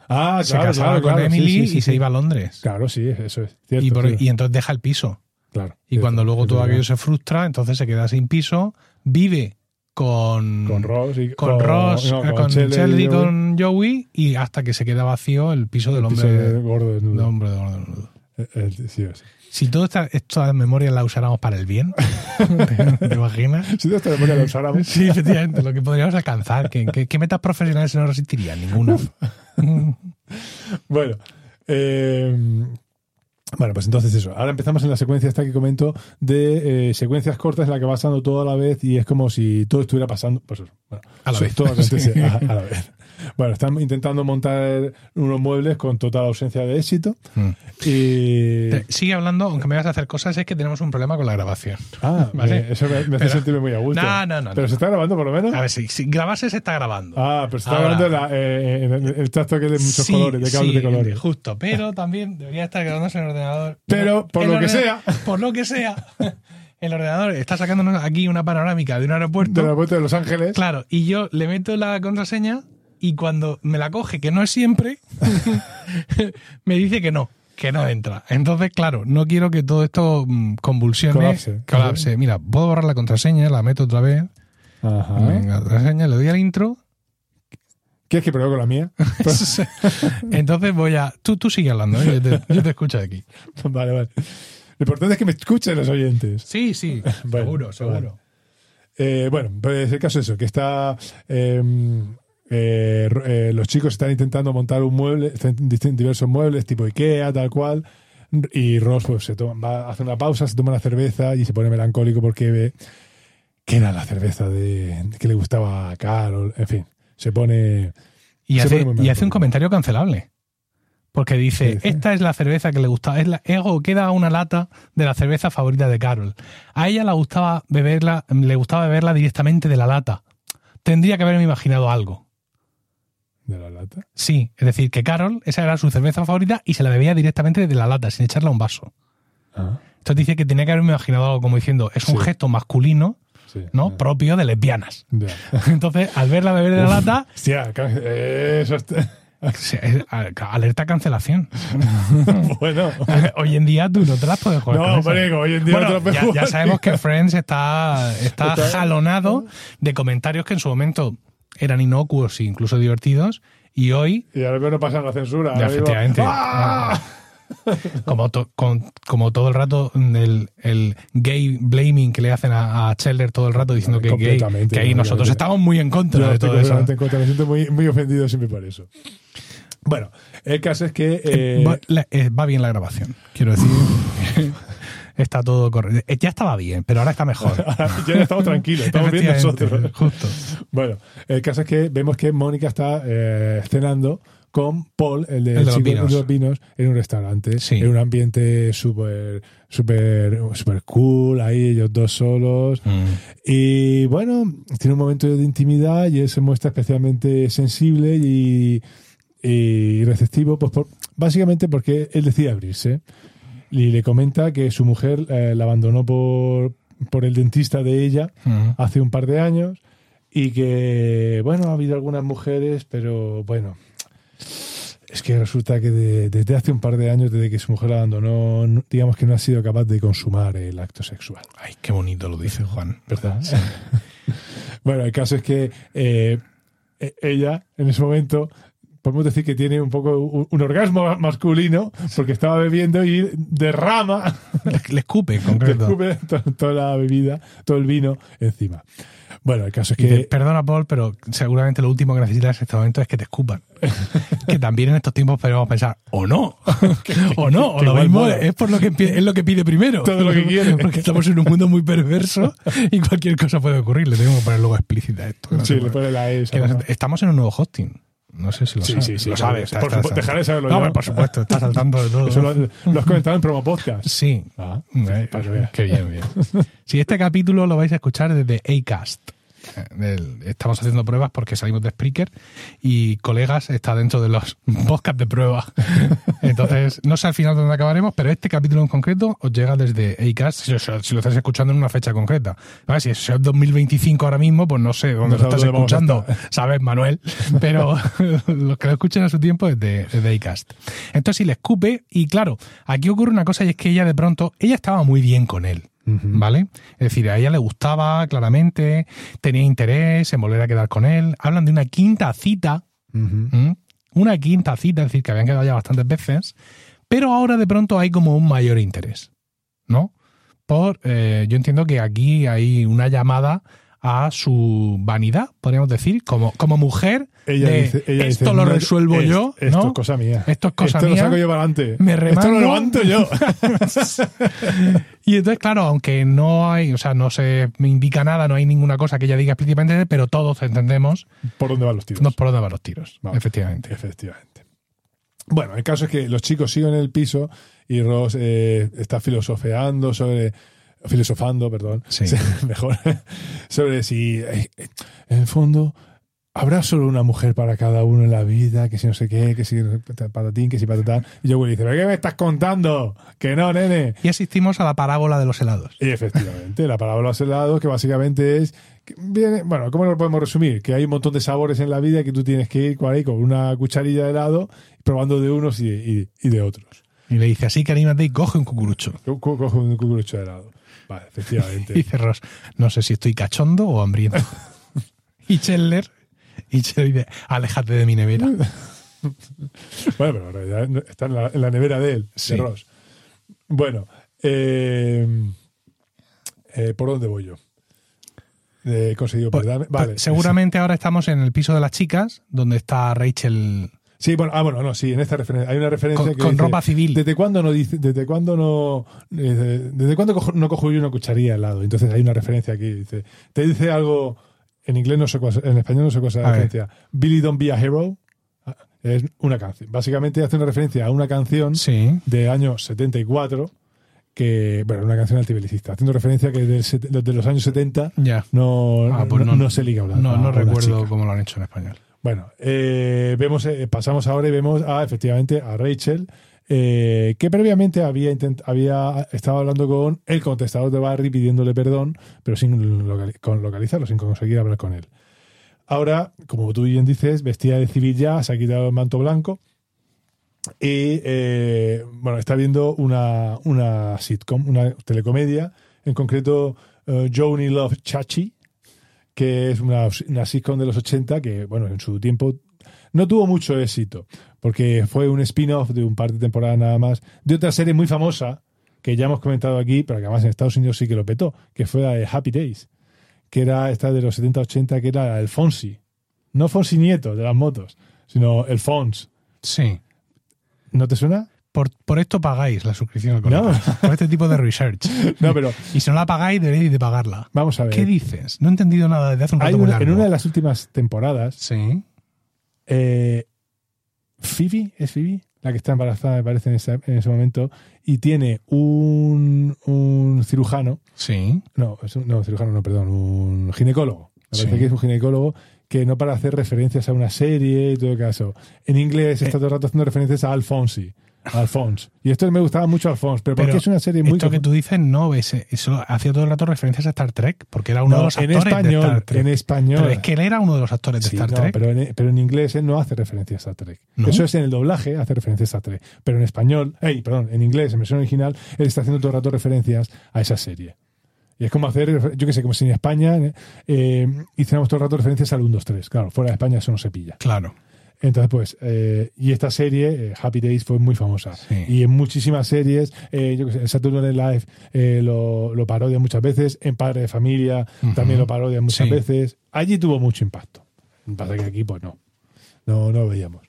Ah, se casaba con Emily y se iba a Londres. Claro, sí, eso es. Cierto, y, por- cierto. y entonces deja el piso. claro, Y cierto, cuando luego todo aquello se frustra, entonces se queda sin piso, vive con, Con Ross y con Ross, no, eh, con Shelley Shelley y Joey, con Joey, y hasta que se queda vacío el piso del el hombre, piso gordo del desnudo. hombre de gordo desnudo. Sí, sí. Si todas esta, estas memorias las usáramos para el bien, ¿te, te imaginas? Si de esta memoria lo usáramos. Sí, efectivamente, lo que podríamos alcanzar. ¿Qué, qué, qué metas profesionales no resistirían? Ninguna. Bueno, eh, bueno, pues entonces eso. Ahora empezamos en la secuencia esta que comento de eh, secuencias cortas en la que va pasando todo a la vez y es como si todo estuviera pasando. Pues eso, bueno, A la vez. todo acontece Sí. a, a la vez. Bueno, están intentando montar unos muebles con total ausencia de éxito Mm. y. Sigue hablando, aunque me vas a hacer cosas, es que tenemos un problema con la grabación. Ah, Vale. me- eso me, me hace Pero- sentirme muy a gusto. No, no, no, Pero no. se está grabando por lo menos. A ver, si, si grabarse se está grabando. Ah, pero se está Ahora. grabando la- eh, el, el tacto que de muchos Sí, colores, de cables sí, de colores. Justo, pero también debería estar grabándose en el ordenador. Pero, por El lo que sea. Por lo que sea. El ordenador está sacándonos aquí una panorámica de un aeropuerto. Del aeropuerto de Los Ángeles. Claro, y yo le meto la contraseña y cuando me la coge, que no es siempre, me dice que no, que no entra. Entonces, claro, no quiero que todo esto mm, convulsione. Colapse. colapse. Mira, puedo borrar la contraseña, la meto otra vez. Ajá. Venga, contraseña, le doy al intro. ¿Quieres que pruebe con la mía? Entonces voy a. Tú, tú sigue hablando, ¿eh? yo, te, yo te escucho de aquí. vale, vale. Lo importante es que me escuchen los oyentes. Sí, sí, Bueno, seguro, seguro. Eh, bueno, pues el caso es eso, que está... eh, eh, eh, los chicos están intentando montar un mueble, diversos muebles tipo Ikea, tal cual, y Ross pues se toma, va, hace una pausa, se toma una cerveza y se pone melancólico porque ve que era la cerveza de, que le gustaba a Carol, en fin, se pone... Y Se hace, pone muy y hace un comentario cancelable. Porque dice, esta es la cerveza que le gustaba, es la, Ego queda una lata de la cerveza favorita de Carol. A ella le gustaba beberla, le gustaba beberla directamente de la lata. Tendría que haberme imaginado algo. ¿De la lata? Sí, es decir, que Carol, esa era su cerveza favorita y se la bebía directamente de la lata, sin echarla a un vaso. Ah, Entonces dice que tenía que haberme imaginado algo como diciendo, es un Sí. gesto masculino, sí. ¿no? Propio de lesbianas. Entonces, al verla beber de la lata, Hostia, eh, eso está... es- alerta cancelación. bueno. Hoy en día tú no te las puedes jugar. No, que hoy en día Bueno, no te puedes ya, ya sabemos que Friends está, está Está- jalonado de comentarios que en su momento eran inocuos e incluso divertidos y hoy, Y ahora no pasa la censura. ya, efectivamente, ¡Ah! como, to- con- como todo el rato el, el gay blaming que le hacen a, a Chandler todo el rato diciendo que gay, que ahí nosotros estamos muy en contra Yo de todo eso. en contra, me siento muy, muy ofendido siempre por eso. Bueno, el caso es que... eh, va, la- eh, va bien la grabación, quiero decir. está todo correcto. Eh, Ya estaba bien, pero ahora está mejor. ya estamos tranquilos, estamos bien nosotros. Justo. Bueno, el caso es que vemos que Mónica está eh, cenando con Paul, el de, El de los chico vinos. los vinos, en un restaurante, Sí. en un ambiente súper, súper, súper cool, ahí ellos dos solos. Mm. Y bueno, tiene un momento de intimidad y él se muestra especialmente sensible y, y receptivo, pues por- básicamente porque él decide abrirse. Y le comenta que su mujer eh, la abandonó por, por el dentista de ella hace un par de años y que, bueno, ha habido algunas mujeres, pero bueno, es que resulta que de- desde hace un par de años, desde que su mujer la abandonó, no- digamos que no ha sido capaz de consumar el acto sexual. Ay, qué bonito lo dice Juan. ¿Verdad? bueno, el caso es que eh, e- ella, en ese momento, podemos decir que tiene un poco un, un orgasmo masculino porque estaba bebiendo y derrama, Le, le escupe, en concreto. descubre to- toda la bebida, todo el vino encima. Bueno, el caso es que perdona, Paul, pero seguramente lo último que necesitas en este momento es que te escupan. que también en estos tiempos podemos pensar, o no, o no, o lo mismo mola. es por lo que es lo que pide primero. Todo lo que quiere. Porque estamos en un mundo muy perverso y cualquier cosa puede ocurrir. Le tengo que poner luego explícita esto. que no sí, le pone la E. Que no se- estamos en un nuevo hosting. No sé si lo Sí, sabes. sí, sí, lo sabes. está- Por está- supuesto, está- dejaré saberlo No, yo. por supuesto, está saltando de todo. Eso lo, lo has comentado en promo podcast. Sí. Ah, Eh, para que veas. Qué bien, bien. Si este capítulo lo vais a escuchar desde Acast. Estamos haciendo pruebas porque salimos de Spreaker y colegas está dentro de los podcasts de prueba. Entonces, no sé al final dónde acabaremos, pero este capítulo en concreto os llega desde Acast si, lo estáis escuchando en una fecha concreta. Vale, Si es 2025 ahora mismo, pues no sé dónde No lo estás escuchando, ¿sabes, Manuel? Pero los que lo escuchen a su tiempo es de, es de Acast. Entonces, si le escupe, y claro, aquí ocurre una cosa y es que ella de pronto, ella estaba muy bien con él. ¿Vale? Es decir, a ella le gustaba claramente, tenía interés en volver a quedar con él. Hablan de una quinta cita, una quinta cita, es decir, que habían quedado ya bastantes veces, pero ahora de pronto hay como un mayor interés, ¿no? Por, eh, yo entiendo que aquí hay una llamada a su vanidad, podríamos decir, como, como mujer. Ella de, dice, ella esto dice, lo "No, resuelvo es- yo, Esto ¿no? es cosa mía. Esto es cosa esto mía. lo saco yo para adelante. Me Esto remango. lo levanto yo. Y entonces, claro, aunque no hay, o sea, no se me indica nada, no hay ninguna cosa que ella diga explícitamente, pero todos entendemos ¿Por dónde van los tiros? no por dónde van los tiros, Vamos. efectivamente. Efectivamente. Bueno, el caso es que los chicos siguen en el piso y Ross eh, está filosofeando sobre. Filosofando, perdón. Sí. Mejor. sobre si. eh, en el fondo. Habrá solo una mujer para cada uno en la vida, que si no sé qué, que si patatín, que si patatán. Y yo le dice, ¿pero qué me estás contando? Que no, nene. Y asistimos a la parábola de los helados. Y efectivamente, la parábola de los helados, que básicamente es. viene, bueno, ¿cómo lo podemos resumir? Que hay un montón de sabores en la vida que tú tienes que ir con, ahí, con una cucharilla de helado, probando de unos y, y- y de otros. Y le dice, así que anímate y coge un cucurucho. Co- co- Cojo un cucurucho de helado. Vale, Y efectivamente. dice Ross, no sé si estoy cachondo o hambriento. y Chandler, y Chandler dice, aléjate de mi nevera. bueno, pero en realidad no- está en la, en la nevera de él, Sí. de Ross. Bueno, eh, eh, ¿por dónde voy yo? He conseguido Pues- pues Vale. seguramente ahora estamos en el piso de las chicas, donde está Rachel Sí, bueno, ah, bueno, no, sí, en esta referencia hay una referencia con, que con dice, ropa civil. ¿Desde cuándo no dice, desde cuándo no, desde cuándo cojo- no cojo yo una cucharilla de helado? Entonces hay una referencia aquí, dice, te dice algo, en inglés no sé en español no sé cuál es la referencia. Billy Don't Be a Hero Ah, es una canción. Básicamente hace una referencia a una canción Sí. de año 74 que, bueno, una canción antibelicista, haciendo referencia que del set- de los años 70 Ya. no, Ah, pues no, no- no se liga a una- No, recuerdo cómo lo han hecho en español. Bueno, eh, vemos, eh, pasamos ahora y vemos a, efectivamente a Rachel, eh, que previamente había, intent- estado hablando con el contestador de Barry pidiéndole perdón, pero sin con localizarlo, sin conseguir hablar con él. Ahora, como tú bien dices, vestida de civil ya, se ha quitado el manto blanco y, eh, bueno, está viendo una, una sitcom, una telecomedia, en concreto eh, Joni Love Chachi, que es una, una sitcom de los 80 que, bueno, en su tiempo no tuvo mucho éxito, porque fue un spin-off de un par de temporadas nada más, de otra serie muy famosa, que ya hemos comentado aquí, pero que además en Estados Unidos sí que lo petó, que fue la de Happy Days, que era esta de los 70-80, que era el Fonsi. No Fonsi Nieto de las motos, sino el Fons. Sí. ¿No te suena? Por, por esto pagáis la suscripción al Colegas. Por este tipo de research. No, pero Y si no la pagáis, deberéis de pagarla. vamos a ver. ¿Qué dices? No he entendido nada desde hace un rato una- en una de las últimas temporadas, Sí. eh, Phoebe, ¿es Phoebe? La que está embarazada, me parece, en ese, en ese momento, y tiene un, un cirujano, Sí. no, es un- no, cirujano no, perdón, un ginecólogo. Me parece Sí. que es un ginecólogo que no para hacer referencias a una serie y todo caso. En inglés Eh. está todo el rato haciendo referencias a Alfonsi. Alphonse. Y esto me gustaba mucho Alphonse, pero porque Pero es una serie muy... Esto que tú dices no ves, eso hacía todo el rato referencias a Star Trek, porque era uno No, de los en actores de español, Star Trek. en español. Pero es que él era uno de los actores de Sí, Star no, Trek. pero, en, pero en inglés él no hace referencias a Star Trek. ¿No? Eso es en el doblaje, hace referencias a Star Trek. Pero en español, ey, perdón, en inglés, en versión original, él está haciendo todo el rato referencias a esa serie. Y es como hacer, yo qué sé, como si en España eh, hiciéramos todo el rato referencias al 1, 2, 3. Claro, fuera de España eso no se pilla. Claro. Entonces, pues, eh, y esta serie, eh, Happy Days, fue muy famosa. Sí. Y en muchísimas series, eh, yo qué sé, en Saturday Night Live eh, lo, lo parodian muchas veces, en Padre de Familia también lo parodian muchas Sí. veces. Allí tuvo mucho impacto. Pasa que aquí, pues no. No, no lo veíamos.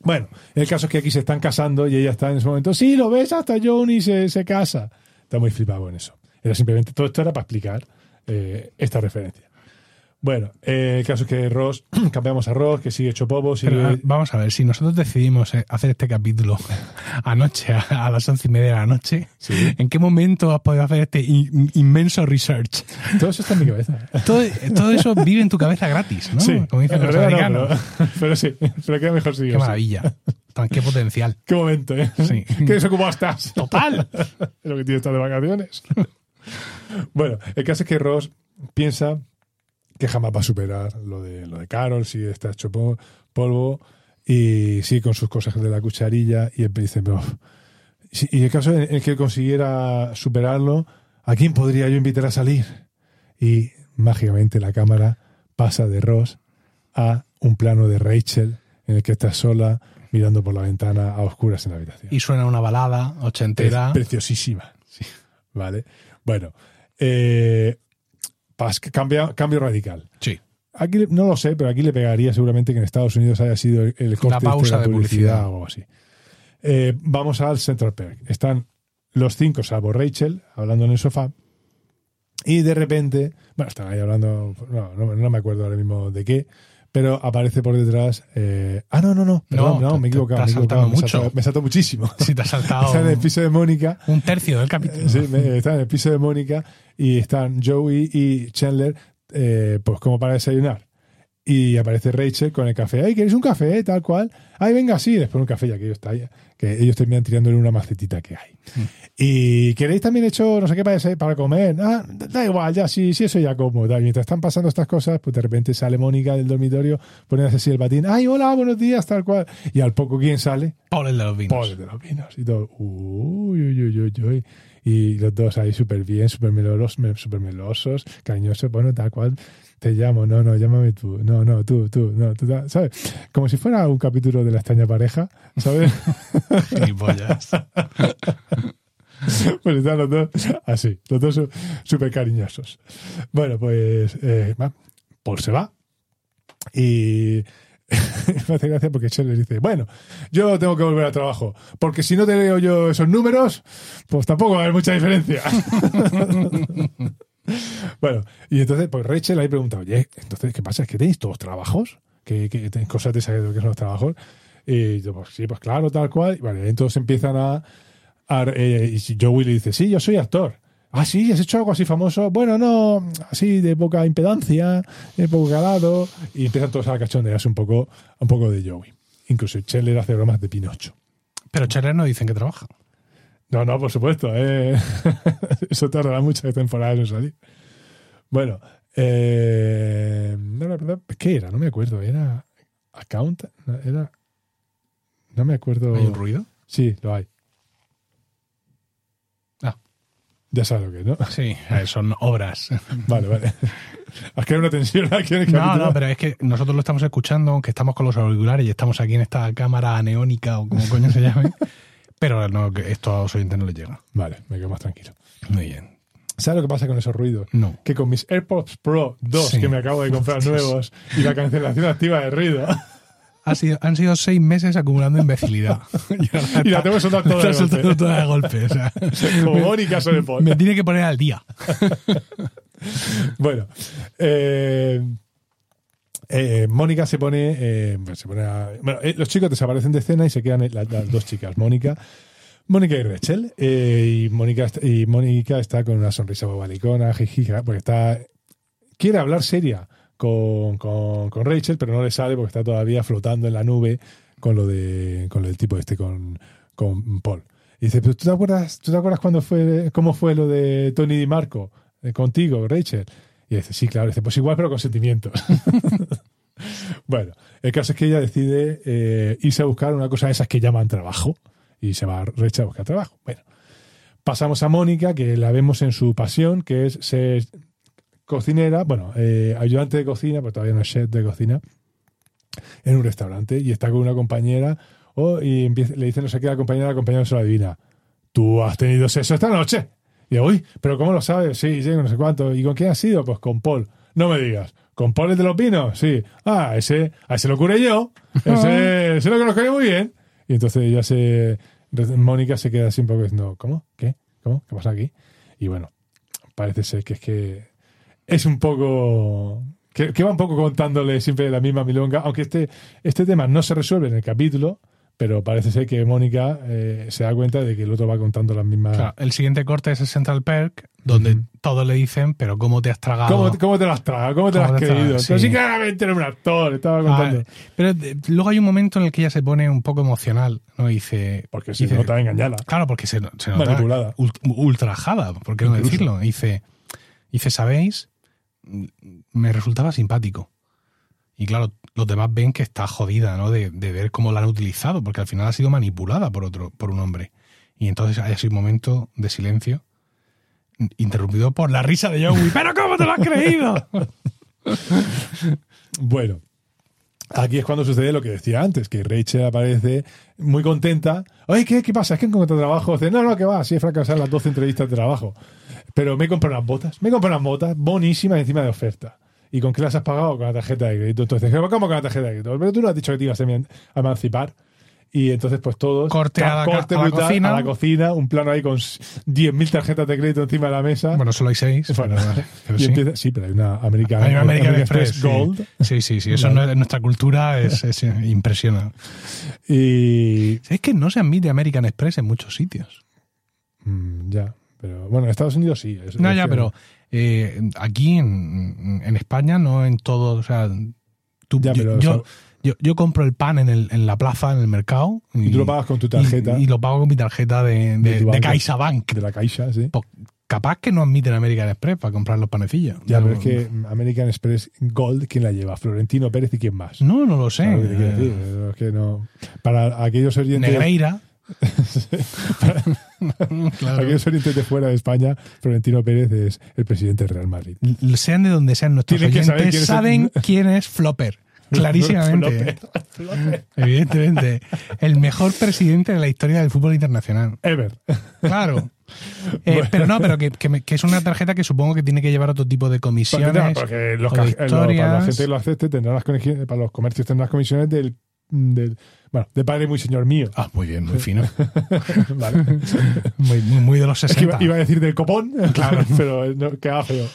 Bueno, el caso es que aquí se están casando y ella está en ese momento, sí, lo ves, hasta Johnny se, se casa. Está muy flipado en eso. Era simplemente, todo esto era para explicar esta referencia. Bueno, eh, el caso es que Ross, cambiamos a Ross, que sigue hecho popo, sigue... Pero, ah, vamos a ver, si nosotros decidimos eh, hacer este capítulo anoche, a, las once y media de la noche, Sí. ¿en qué momento has podido hacer este in- inmenso research? Todo eso está en mi cabeza. Todo, todo eso vive en tu cabeza gratis, ¿no? Sí, Como dicen en los no, americanos. pero, pero sí, pero queda mejor si Qué maravilla. Tan, qué potencial. Qué momento, ¿eh? Sí. Qué desocupado estás. Total. Es lo que tiene estar de vacaciones. bueno, el caso es que Ross piensa que jamás va a superar lo de, lo de Carol, sigue está hecho po- polvo y sigue con sus cosas de la cucharilla y dice, pero... si- Y el caso en el que consiguiera superarlo, ¿a quién podría yo invitar a salir? Y mágicamente la cámara pasa de Ross a un plano de Rachel en el que está sola mirando por la ventana a oscuras en la habitación. Y suena una balada ochentera. Pre- preciosísima. Sí. Vale. Bueno. Eh, cambia- cambio radical. Sí. Aquí no lo sé, pero aquí le pegaría seguramente que en Estados Unidos haya sido el, corte este pausa la de publicidad. o algo así. Eh, vamos al Central Perk. Están los cinco, salvo Rachel, hablando en el sofá. Y de repente, bueno, están ahí hablando, no, no, no me acuerdo ahora mismo de qué, pero aparece por detrás. eh, ah, no, no, no, perdón, No, no, me he equivocado. te has me he equivocado, saltado me mucho. saltado- me he saltado muchísimo. Si te has saltado Está en el piso de Mónica. un tercio del capítulo. Sí, me- está en el piso de Mónica y están Joey y Chandler, eh, pues como para desayunar. Y aparece Rachel con el café. ¡Ay, queréis un café? Tal cual. ¡Ay, venga, sí! Les pone un café ya que ellos, que ellos terminan tirándole una macetita que hay. Y queréis también hecho no sé qué para, ese- para comer. Ah, da igual, ya, sí, sí, eso ya como. Tal. Mientras están pasando estas cosas, pues de repente sale Mónica del dormitorio, poniéndose así el batín. ¡Ay, hola, buenos días! Tal cual. Y al poco, ¿quién sale? Paul el de los vinos. Paul de los vinos y todo. Uy, uy, uy, uy, uy. Y los dos ahí súper bien, súper melosos, me- súper melosos, cariñosos, bueno, tal cual. Te llamo, no, no, llámame tú, no, no, tú, tú, no, tú, ¿sabes? Como si fuera un capítulo de la extraña pareja, ¿sabes? Gilipollas. pues están los dos así, los dos súper cariñosos. Bueno, pues eh, va, Paul se va y me hace gracia porque Shelley dice, bueno, yo tengo que volver al trabajo, porque si no te leo yo esos números, pues tampoco va a haber mucha diferencia. bueno, y entonces, pues Rachel ahí pregunta, oye, entonces, ¿qué pasa? ¿Es que tenéis todos trabajos? ¿Que, que tenéis cosas de saber que son los trabajos? Y yo, pues sí, pues claro, tal cual. Y vale, entonces empiezan a... a- eh, y Joey le dice, sí, yo soy actor. Ah, sí, has hecho algo así famoso. Bueno, no, así de poca impedancia, de poco calado. Y empiezan todos a cachondearse un poco, un poco de Joey. Incluso Chandler hace bromas de Pinocho. Pero Cherer no dicen que trabaja. No, no, por supuesto. eh. Eso tardará muchas temporadas en salir. Bueno, eh, ¿qué era? No me acuerdo. ¿Era account? Era... No me acuerdo. ¿Hay un ruido? Sí, lo hay. Ah. Ya sabes lo que es, ¿no? Sí, son obras. Vale, vale. Has creado una tensión aquí en el No, capítulo. no, pero es que nosotros lo estamos escuchando, aunque estamos con los auriculares y estamos aquí en esta cámara neónica o como coño se llame. Pero no, esto a los oyentes no les llega. Vale, me quedo más tranquilo. Muy bien. ¿Sabes lo que pasa con esos ruidos? No. Que con mis AirPods Pro 2 Sí. que me acabo de comprar nuevos y la cancelación activa de ruido, Ha sido, han sido seis meses acumulando imbecilidad. y la tengo soltar toda soltando toda de golpe. o sea, Como Paul. me tiene que poner al día. Bueno, eh, eh, Mónica se pone, eh, se pone a- bueno, los chicos desaparecen de escena y se quedan la- las dos chicas, Mónica, Mónica y Rachel, eh, y Mónica y Mónica está con una sonrisa bobalicona, jijija, porque está quiere hablar seria con, con, con Rachel, pero no le sale porque está todavía flotando en la nube con lo de con lo del tipo este con, con Paul. Y dice, pero ¿tú te acuerdas, ¿tú te acuerdas cuándo fue, cómo fue lo de Tony Di Marco eh, contigo, Rachel? Y dice, sí, claro. dice, pues igual, pero con sentimientos. bueno, el caso es que ella decide eh, irse a buscar una cosa de esas que llaman trabajo. Y se va Rachel a buscar trabajo. Bueno, pasamos a Mónica, que la vemos en su pasión, que es ser cocinera, bueno, eh, ayudante de cocina, pero todavía no es chef de cocina, en un restaurante. Y está con una compañera oh, y empieza- le dice no sé qué a la compañera, la compañera no se lo adivina. ¿Tú has tenido sexo esta noche? Y yo, uy, ¿pero cómo lo sabes? Sí, sí, no sé cuánto. ¿Y con quién has sido? Pues con Paul. No me digas. ¿Con Paul el de los pinos? Sí. Ah, ese, a ese lo curé yo. Ese, ese lo conozco muy bien. Y entonces ella se... Mónica se queda así un poco diciendo, ¿cómo? ¿Qué? ¿Cómo? ¿Qué pasa aquí? Y bueno, parece ser que es que es un poco... Que, que va un poco contándole siempre la misma milonga, aunque este, este tema no se resuelve en el capítulo, pero parece ser que Mónica eh, se da cuenta de que el otro va contando las mismas... Claro, el siguiente corte es el Central Perk, donde todos le dicen, pero ¿cómo te has tragado? ¿Cómo, cómo te las tragas? ¿Cómo te ¿Cómo las has te creído? Sí. Claramente era un actor, estaba contando. Ah, pero eh, luego hay un momento en el que ella se pone un poco emocional, ¿no? Y dice... porque se dice- nota engañada. Claro, porque se, se nota Manipulada. ult- ultrajada, ¿por qué no decirlo? Dice, dice, ¿sabéis? Me resultaba simpático. Y claro, los demás ven que está jodida, ¿no? De, de ver cómo la han utilizado, porque al final ha sido manipulada por otro, por un hombre. Y entonces hay ese momento de silencio, interrumpido por la risa de Joey. ¿Pero cómo te lo has creído? Bueno, aquí es cuando sucede lo que decía antes, que Rachel aparece muy contenta. Oye, ¿qué, qué pasa? Es que encontré trabajo. Dice, no, no, que va, sí he fracasado las 12 entrevistas de trabajo. Pero me he comprado unas botas, me he comprado unas botas bonísimas encima de oferta. ¿Y con qué las has pagado? Con la tarjeta de crédito. Entonces, ¿cómo con la tarjeta de crédito? Pero tú no has dicho que te ibas a eman- a emancipar. Y entonces, pues todos. Corte a la corte a la brutal cocina. a la cocina, un plano ahí con 10.000 tarjetas de crédito encima de la mesa. Bueno, solo hay seis. Bueno, pero, vale, pero sí. empieza- sí, pero hay una American, Hay una American, Express, sí. Gold. Sí, sí, sí. Eso es- en nuestra cultura es, es impresiona. Y. Es que no se admite American Express en muchos sitios. mm, ya. Pero bueno, en Estados Unidos sí. es- No, es ya, que- pero eh, aquí en, en España, no en todo. O sea, tú- Ya, yo, yo, eso- yo- yo compro el pan en, el, en la plaza, en el mercado. Y tú lo pagas con tu tarjeta Y, y lo pago con mi tarjeta de, de, De de. CaixaBank. de la caixa, sí. Pues capaz que no admiten American Express para comprar los panecillos. Ya, no, pero es que American Express Gold, ¿quién la lleva? Florentino Pérez y quién más. No, no lo sé. ¿Sabes lo que te quiero Eh, que no. Para aquellos oyentes, Negreira. Claro. aquellos oyentes de fuera de España, Florentino Pérez es el presidente del Real Madrid. Sean de donde sean nuestros oyentes, saber quién es el- saben quién es Flopper. Clarísimamente. Evidentemente. El mejor presidente de la historia del fútbol internacional. Ever. Claro. Eh, Pero no, pero que, que me- que es una tarjeta que supongo que tiene que llevar otro tipo de Porque, comisiones. no, porque los o ca- de eh, para la gente que lo acepte tendrán las para los comercios tendrán las comisiones del, del bueno, de padre muy señor mío. Ah, muy bien, muy fino. Vale. Muy, muy, muy de los Es que 60. iba, iba a decir del copón, claro, pero no, queda feo.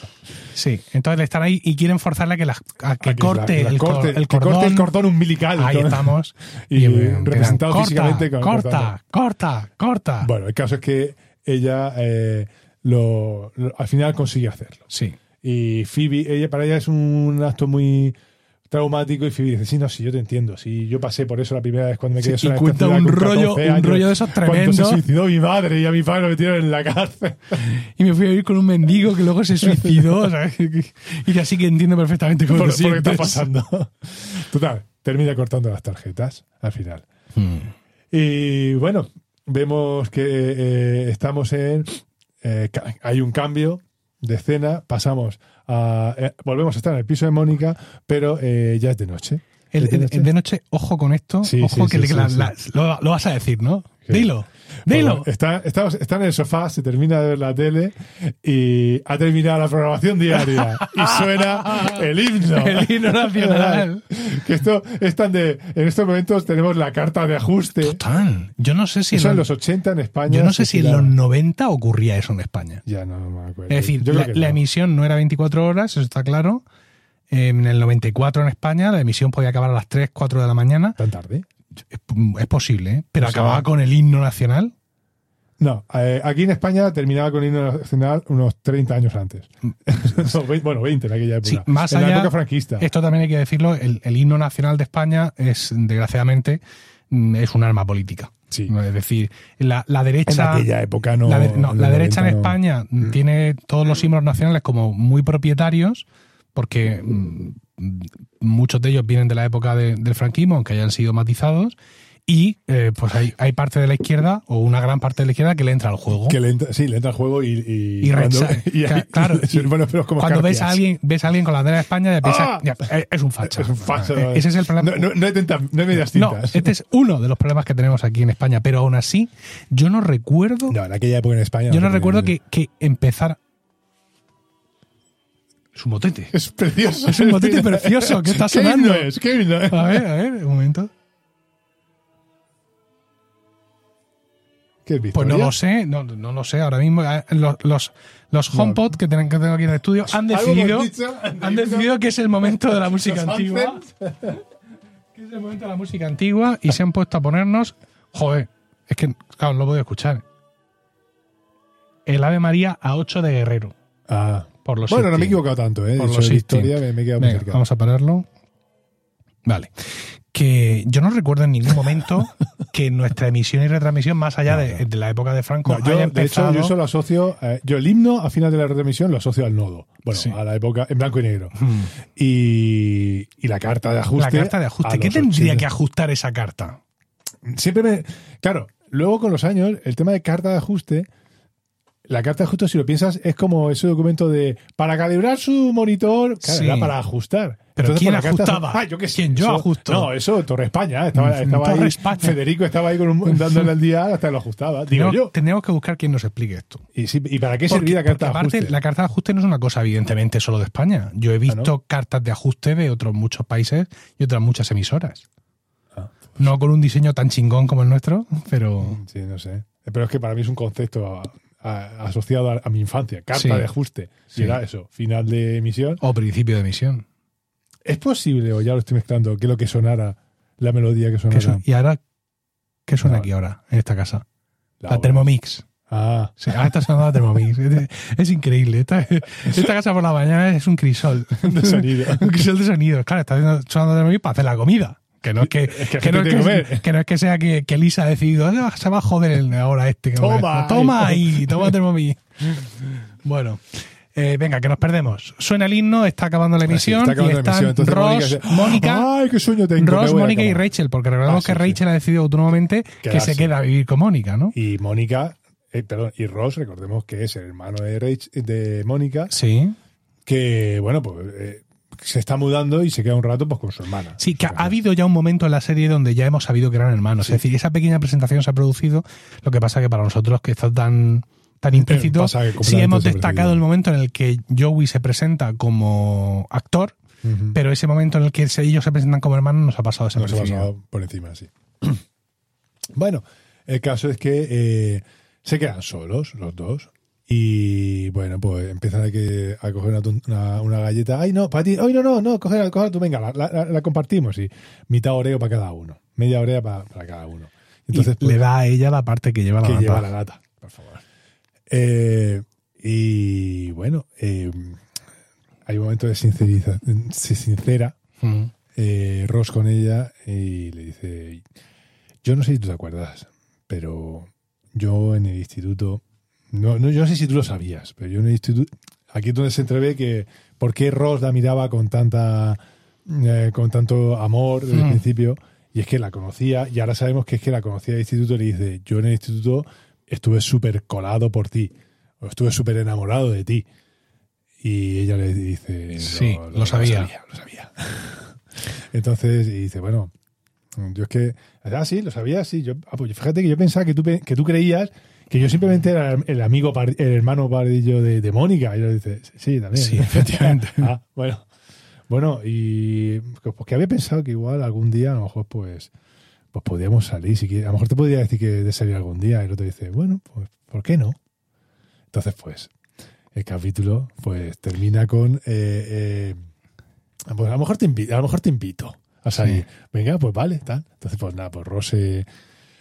Sí, entonces están ahí y quieren forzarle a que, las- a que A que corte, la- la el, cor- corte, el que cordón. corte el cordón umbilical. Ahí ¿no? estamos. Y representado corta, físicamente con- Corta, corta, corta. Bueno, el caso es que ella eh, lo, lo- al final consigue hacerlo. Sí. Y Phoebe, ella, para ella es un acto muy traumático y dice, sí, no, sí, yo te entiendo. Sí, yo pasé por eso la primera vez cuando me quedé Sí, sola y cuenta un rollo- 14 un rollo de esos Cuando se suicidó mi madre y a mi padre lo metieron en la cárcel. Y me fui a vivir con un mendigo que luego se suicidó. ¿sabes? Y así que entiendo perfectamente cómo por, por que está pasando. Total, termina cortando las tarjetas al final. Hmm. Y bueno, vemos que eh, estamos en. eh, hay un cambio de escena, pasamos a. eh, volvemos a estar en el piso de Mónica, pero eh, ya es de noche. El, ¿Es de el- noche? el de noche, ojo con esto. Sí, ojo sí, que sí, la- la- lo vas a decir, ¿no? Dilo. Dilo. Está, está, está, en el sofá, se termina de ver la tele y ha terminado la programación diaria y suena el himno. El himno nacional. que esto es tan de. En estos momentos tenemos la carta de ajuste. Total. Yo no sé si. Eso en los 80 en España. Yo no sé si en los 90 ocurría eso en España. Ya no, me acuerdo. Es decir, la, la emisión no era 24 horas, eso está claro. En el 94 en España la emisión podía acabar a las 3, 4 de la mañana. ¿Tan tarde? Es, posible, ¿eh? Pero acababa con el himno nacional. No, eh, aquí en España terminaba con el himno nacional unos 30 años antes. bueno, 20 en aquella época. Sí, más en allá, la época franquista. Esto también hay que decirlo, el, himno nacional de España es, desgraciadamente, mm, es un arma política. Sí. Es decir, la, derecha. En aquella época no. La, la derecha en España Mm. tiene todos los himnos nacionales como muy propietarios, porque mm, muchos de ellos vienen de la época de, del franquismo, aunque hayan sido matizados. Y eh, pues hay, hay, parte de la izquierda, o una gran parte de la izquierda, que le entra al juego. Que le entra, sí, le entra al juego y. Y, y, cuando, y claro, y bueno, pero como cuando ves a, alguien, ves a alguien con la bandera de España, ya piensas, ¡Ah! ya, es un facha. Es un facha. Eh, Ese es el problema. No, no, no, hay, tenta, no hay medias tintas. Este es uno de los problemas que tenemos aquí en España. Pero aún así, yo no recuerdo. No, en aquella época en España. Yo no, recuerdo que, que empezara. Es un motete. Es precioso. Es un motete precioso que está ¿Qué sonando. himno es? ¿Qué himno es? A ver, a ver, un momento. ¿Qué es Pues no lo sé, no, no lo sé. Ahora mismo eh, los, los, los HomePod que, tienen, que tengo aquí en el estudio han decidido, han decidido que es el momento de la música antigua. que es el momento de la música antigua y se han puesto a ponernos. Joder, es que, claro, no lo puedo escuchar. El Ave María a 8 de Guerrero. Ah. Por los bueno, no me he equivocado tanto, ¿eh? Por los historia me, me he quedado muy cerca. Vamos a pararlo. Vale. Que yo no recuerdo en ningún momento que nuestra emisión y retransmisión, más allá No, de, no. de la época de Franco, No, yo, haya de hecho, empezado. yo solo asocio. eh, yo el himno, a final de la retransmisión, lo asocio al nodo. Bueno, Sí. a la época en blanco y negro. Hmm. Y, y la carta de ajuste. la carta de ajuste. ¿Qué tendría 80. que ajustar esa carta? Siempre me. Claro, luego con los años, el tema de carta de ajuste. La carta de ajuste, si lo piensas, es como ese documento de. Para calibrar su monitor. Claro, Sí. era para ajustar. Pero ¿quién ajustaba? Ah, yo qué sé. ¿Quién? Yo eso- ajusto. No, eso, Torre España. Estaba, Mm, estaba Torre ahí. España. Federico estaba ahí con un- dándole al día hasta lo ajustaba. Digo yo. Tendríamos que buscar quién nos explique esto. ¿Y, sí, ¿y para qué Porque- servía la carta de porque aparte, ajuste? la carta de ajuste no es una cosa, evidentemente, solo de España. Yo he visto cartas de ajuste de otros muchos países y otras muchas emisoras. Ah, No con un diseño tan chingón como el nuestro, pero. Sí, no sé. Pero es que para mí es un concepto a- asociado a, a mi infancia. Carta Sí. de ajuste. Sí. Y era eso, final de emisión. O principio de emisión. ¿Es posible, o ya lo estoy mezclando, que lo que sonara, la melodía que ¿Qué sonara? ¿Y ahora qué suena No. aquí ahora, en esta casa? La, hora? Thermomix. Ah, Sí, ahora está sonando la Thermomix. Es, es increíble. Esta, esta casa por la mañana es un crisol. de sonido. un crisol de sonido. Claro, está sonando la Thermomix para hacer la comida. Que no es que, Es que que no, es que, que que no es que sea que, que Lisa ha decidido, "Ah, se va a joder el- ahora este. que Toma toma ahí. toma Thermomix. Bueno, eh, venga, que nos perdemos. Suena el himno, está acabando la emisión Está acabando y la están emisión. Entonces Ross, dice, Mónica, ¡Ay, qué sueño tengo! Ross, Mónica y cama". Rachel, porque recordemos Ah, sí, que Rachel ha decidido autónomamente que se queda a vivir con Mónica, ¿no? Y Mónica, eh, perdón, y Ross, recordemos que es el hermano de, Rach- de Mónica, Sí. que, bueno, pues eh, se está mudando y se queda un rato pues con su hermana. Sí, que ha habido ya un momento en la serie donde ya hemos sabido que eran hermanos. Sí. Es decir, esa pequeña presentación se ha producido. Lo que pasa que para nosotros, que está tan, tan implícito, pasa que sí hemos destacado el momento en el que Joey se presenta como actor, pero ese momento en el que ellos se presentan como hermanos nos ha pasado Nos ha pasado por encima, sí. bueno, el caso es que eh, se quedan solos los dos. Y bueno, pues empiezan a, que, a coger una, una- una galleta. Ay, no, para ti. Ay, no, no, no, cógela, cógela tú, venga, la, la- la compartimos. Y mitad oreo para cada uno. Media orea para, para cada uno. Entonces, y pues, le da a ella la parte que lleva la que nata. lleva la nata, por favor. Eh, y bueno, eh, hay un momento de sinceriza, se sincera Mm. eh, Ross con ella y le dice, yo no sé si tú te acuerdas, pero yo en el instituto, no, no, yo no sé si tú lo sabías, pero yo en el instituto, aquí es donde se entrevé que por qué Ross la miraba con tanta, eh, con tanto amor desde el Mm. principio, y es que la conocía, y ahora sabemos que es que la conocía del instituto, y le dice, yo en el instituto estuve súper colado por ti, o estuve súper enamorado de ti. Y ella le dice, Sí, lo sabía. Lo sabía. Entonces, y dice, bueno, Yo es que, ah, sí, lo sabía, sí. Yo, ah, pues fíjate que yo pensaba que tú, que tú creías que yo simplemente era el amigo, el hermano pardillo de, de Mónica. Y yo dice, sí, también. Sí, efectivamente. ah, bueno. Bueno, y pues que había pensado que igual algún día a lo mejor pues pues podíamos salir, si quieres. A lo mejor te podría decir que de salir algún día y el otro dice, bueno, pues ¿por qué no? Entonces, pues, el capítulo pues termina con eh, eh, pues a lo mejor te invito, a lo mejor te invito a salir. Sí. Venga, pues vale, tal. Entonces, pues nada, pues Rose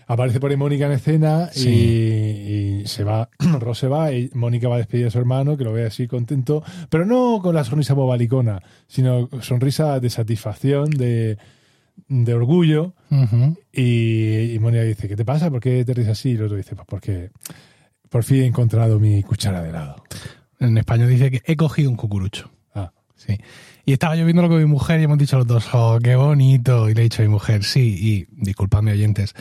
aparece por ahí Mónica en escena y- Sí. y, se va, Rose va y Mónica va a despedir a su hermano, que lo ve así contento, pero no con la sonrisa bobalicona, sino sonrisa de satisfacción, de, de orgullo. Y, y Mónica dice, ¿qué te pasa? ¿Por qué te ríes así? Y el otro dice, pues porque por fin he encontrado mi cuchara de helado. En español dice que he cogido un cucurucho. Ah, Sí. Y estaba yo viéndolo con mi mujer y hemos dicho los dos, oh, qué bonito. Y le he dicho a mi mujer, sí, y disculpadme oyentes,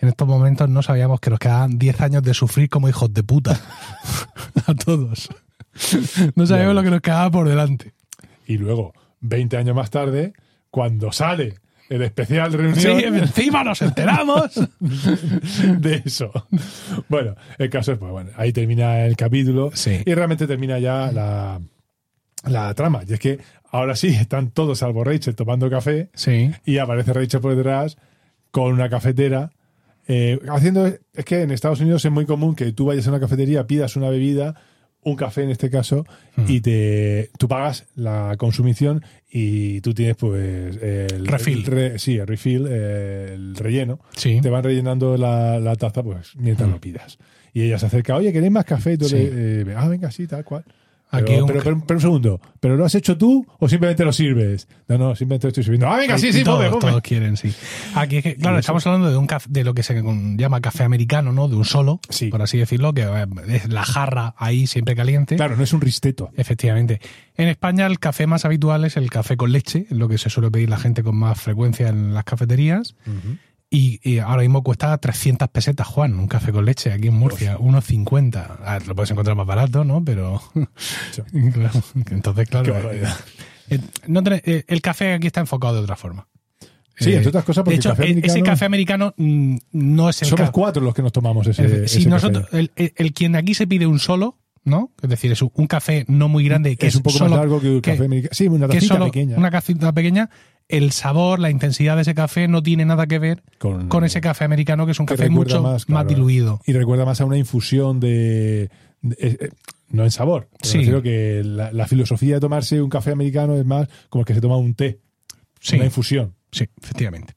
en estos momentos no sabíamos que nos quedaban 10 años de sufrir como hijos de puta. a todos. No sabíamos lo que nos quedaba por delante. y luego, 20 años más tarde, cuando sale el especial Sí, reunión encima nos enteramos. de eso. Bueno, el caso es, pues bueno, ahí termina el capítulo Sí. y realmente termina ya la, la trama. Y es que ahora sí, están todos salvo Rachel tomando café Sí. y aparece Rachel por detrás con una cafetera. eh, haciendo es que en Estados Unidos es muy común que tú vayas a una cafetería, pidas una bebida, un café en este caso, y te tú pagas la consumición y tú tienes pues el Refill. el re- sí, el refill, el relleno. Sí. Te van rellenando la, la taza pues mientras Mm. lo pidas. Y ella se acerca, oye, ¿queréis más café? Y tú Sí. le, eh, ah, venga, sí, tal cual. Pero, un pero, ca- pero- pero un segundo, ¿pero lo has hecho tú o simplemente lo sirves? No, no, simplemente lo estoy sirviendo. Ah, venga, sí, sí, todos, todos quieren, sí. Aquí es que, claro, estamos hablando de un caf- de lo que se llama café americano, ¿no? De un solo, Sí. por así decirlo, que eh, es la jarra ahí siempre caliente. Claro, no es un risteto. Efectivamente. En España el café más habitual es el café con leche, lo que se suele pedir la gente con más frecuencia en las cafeterías. Y, y ahora mismo cuesta 300 pesetas, Juan, un café con leche aquí en Murcia, unos 50. A ver, lo puedes encontrar más barato, ¿no? Pero. Claro, Entonces, Qué claro. barbaridad. eh, no tené- eh, el café aquí está enfocado de otra forma. Sí, Eh, entre otras cosas, porque de hecho, el café e- ese americano- café americano no es el Somos cuatro los que nos tomamos ese, si ese nosotros, café. el, el- el quien aquí se pide un solo, ¿no? Es decir, es un, café no muy grande que es un poco solo- más largo que un que- café americano. Sí, una es tacita pequeña. una cacita pequeña, el sabor, la intensidad de ese café no tiene nada que ver Con- con ese café americano, que es un que café mucho más, diluido. Y recuerda más a una infusión de. de- eh, eh, no en sabor. Sí. refiero que la, la filosofía de tomarse un café americano es más como el que se toma un té. Sí, Una infusión. sí, efectivamente.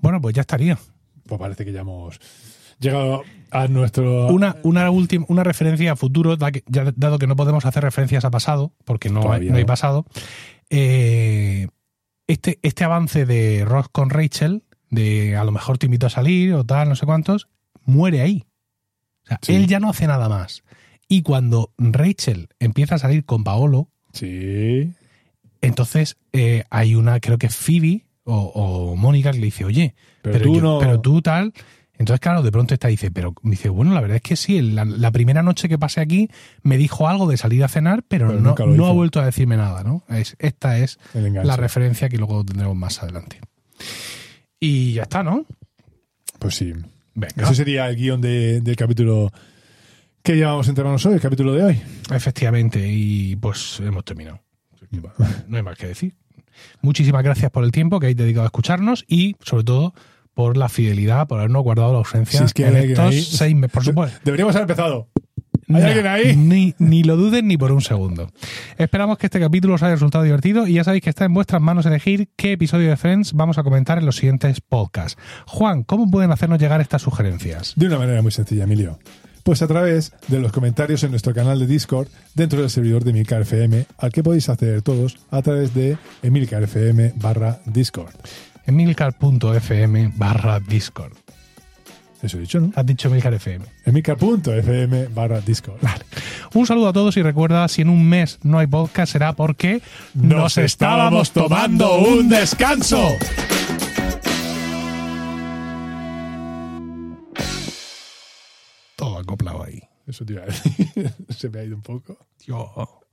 Bueno, pues ya estaría. Pues parece que ya hemos llegado a nuestro. Una, una última, una referencia a futuro, ya dado que no podemos hacer referencias a pasado, porque no, hay, no pasado. eh, este, este avance de Ross con Rachel, de a lo mejor te invito a salir o tal, no sé cuántos, muere ahí. O sea, Sí. él ya no hace nada más. Y cuando Rachel empieza a salir con Paolo, Sí. entonces eh, hay una, creo que es Phoebe o, o Mónica que le dice, oye, Pero pero, tú yo- no- pero tú tal. Entonces, claro, de pronto está dice, pero dice, bueno, la verdad es que sí, la, la primera noche que pasé aquí me dijo algo de salir a cenar, pero, Pero no, no ha vuelto a decirme nada, ¿no? Es, esta es la referencia que luego tendremos más adelante. Y ya está, ¿no? Pues sí. Venga. Ese sería el guion de- del capítulo que llevamos entre manos hoy, el capítulo de hoy. Efectivamente, y pues hemos terminado. No hay más que decir. Muchísimas gracias por el tiempo que habéis dedicado a escucharnos y, sobre todo, por la fidelidad, por habernos guardado la ausencia Si es que en estos seis meses. Por supuesto. Deberíamos haber empezado. ¿Hay alguien ahí? Ni, ni lo duden ni por un segundo. Esperamos que este capítulo os haya resultado divertido y ya sabéis que está en vuestras manos elegir qué episodio de Friends vamos a comentar en los siguientes podcasts. Juan, ¿cómo pueden hacernos llegar estas sugerencias? De una manera muy sencilla, Emilio. Pues a través de los comentarios en nuestro canal de Discord dentro del servidor de Emilcar FM, al que podéis acceder todos a través de Emilcar FM barra Discord. Emilcar.fm barra Discord. Eso he dicho, ¿no? Has dicho Emilcar FM. Emilcar.fm barra Discord. Un saludo a todos y recuerda, si en un mes no hay podcast será porque ¡Nos estábamos tomando un descanso! Todo acoplado ahí. Eso te iba a decir. Se me ha ido un poco. Yo.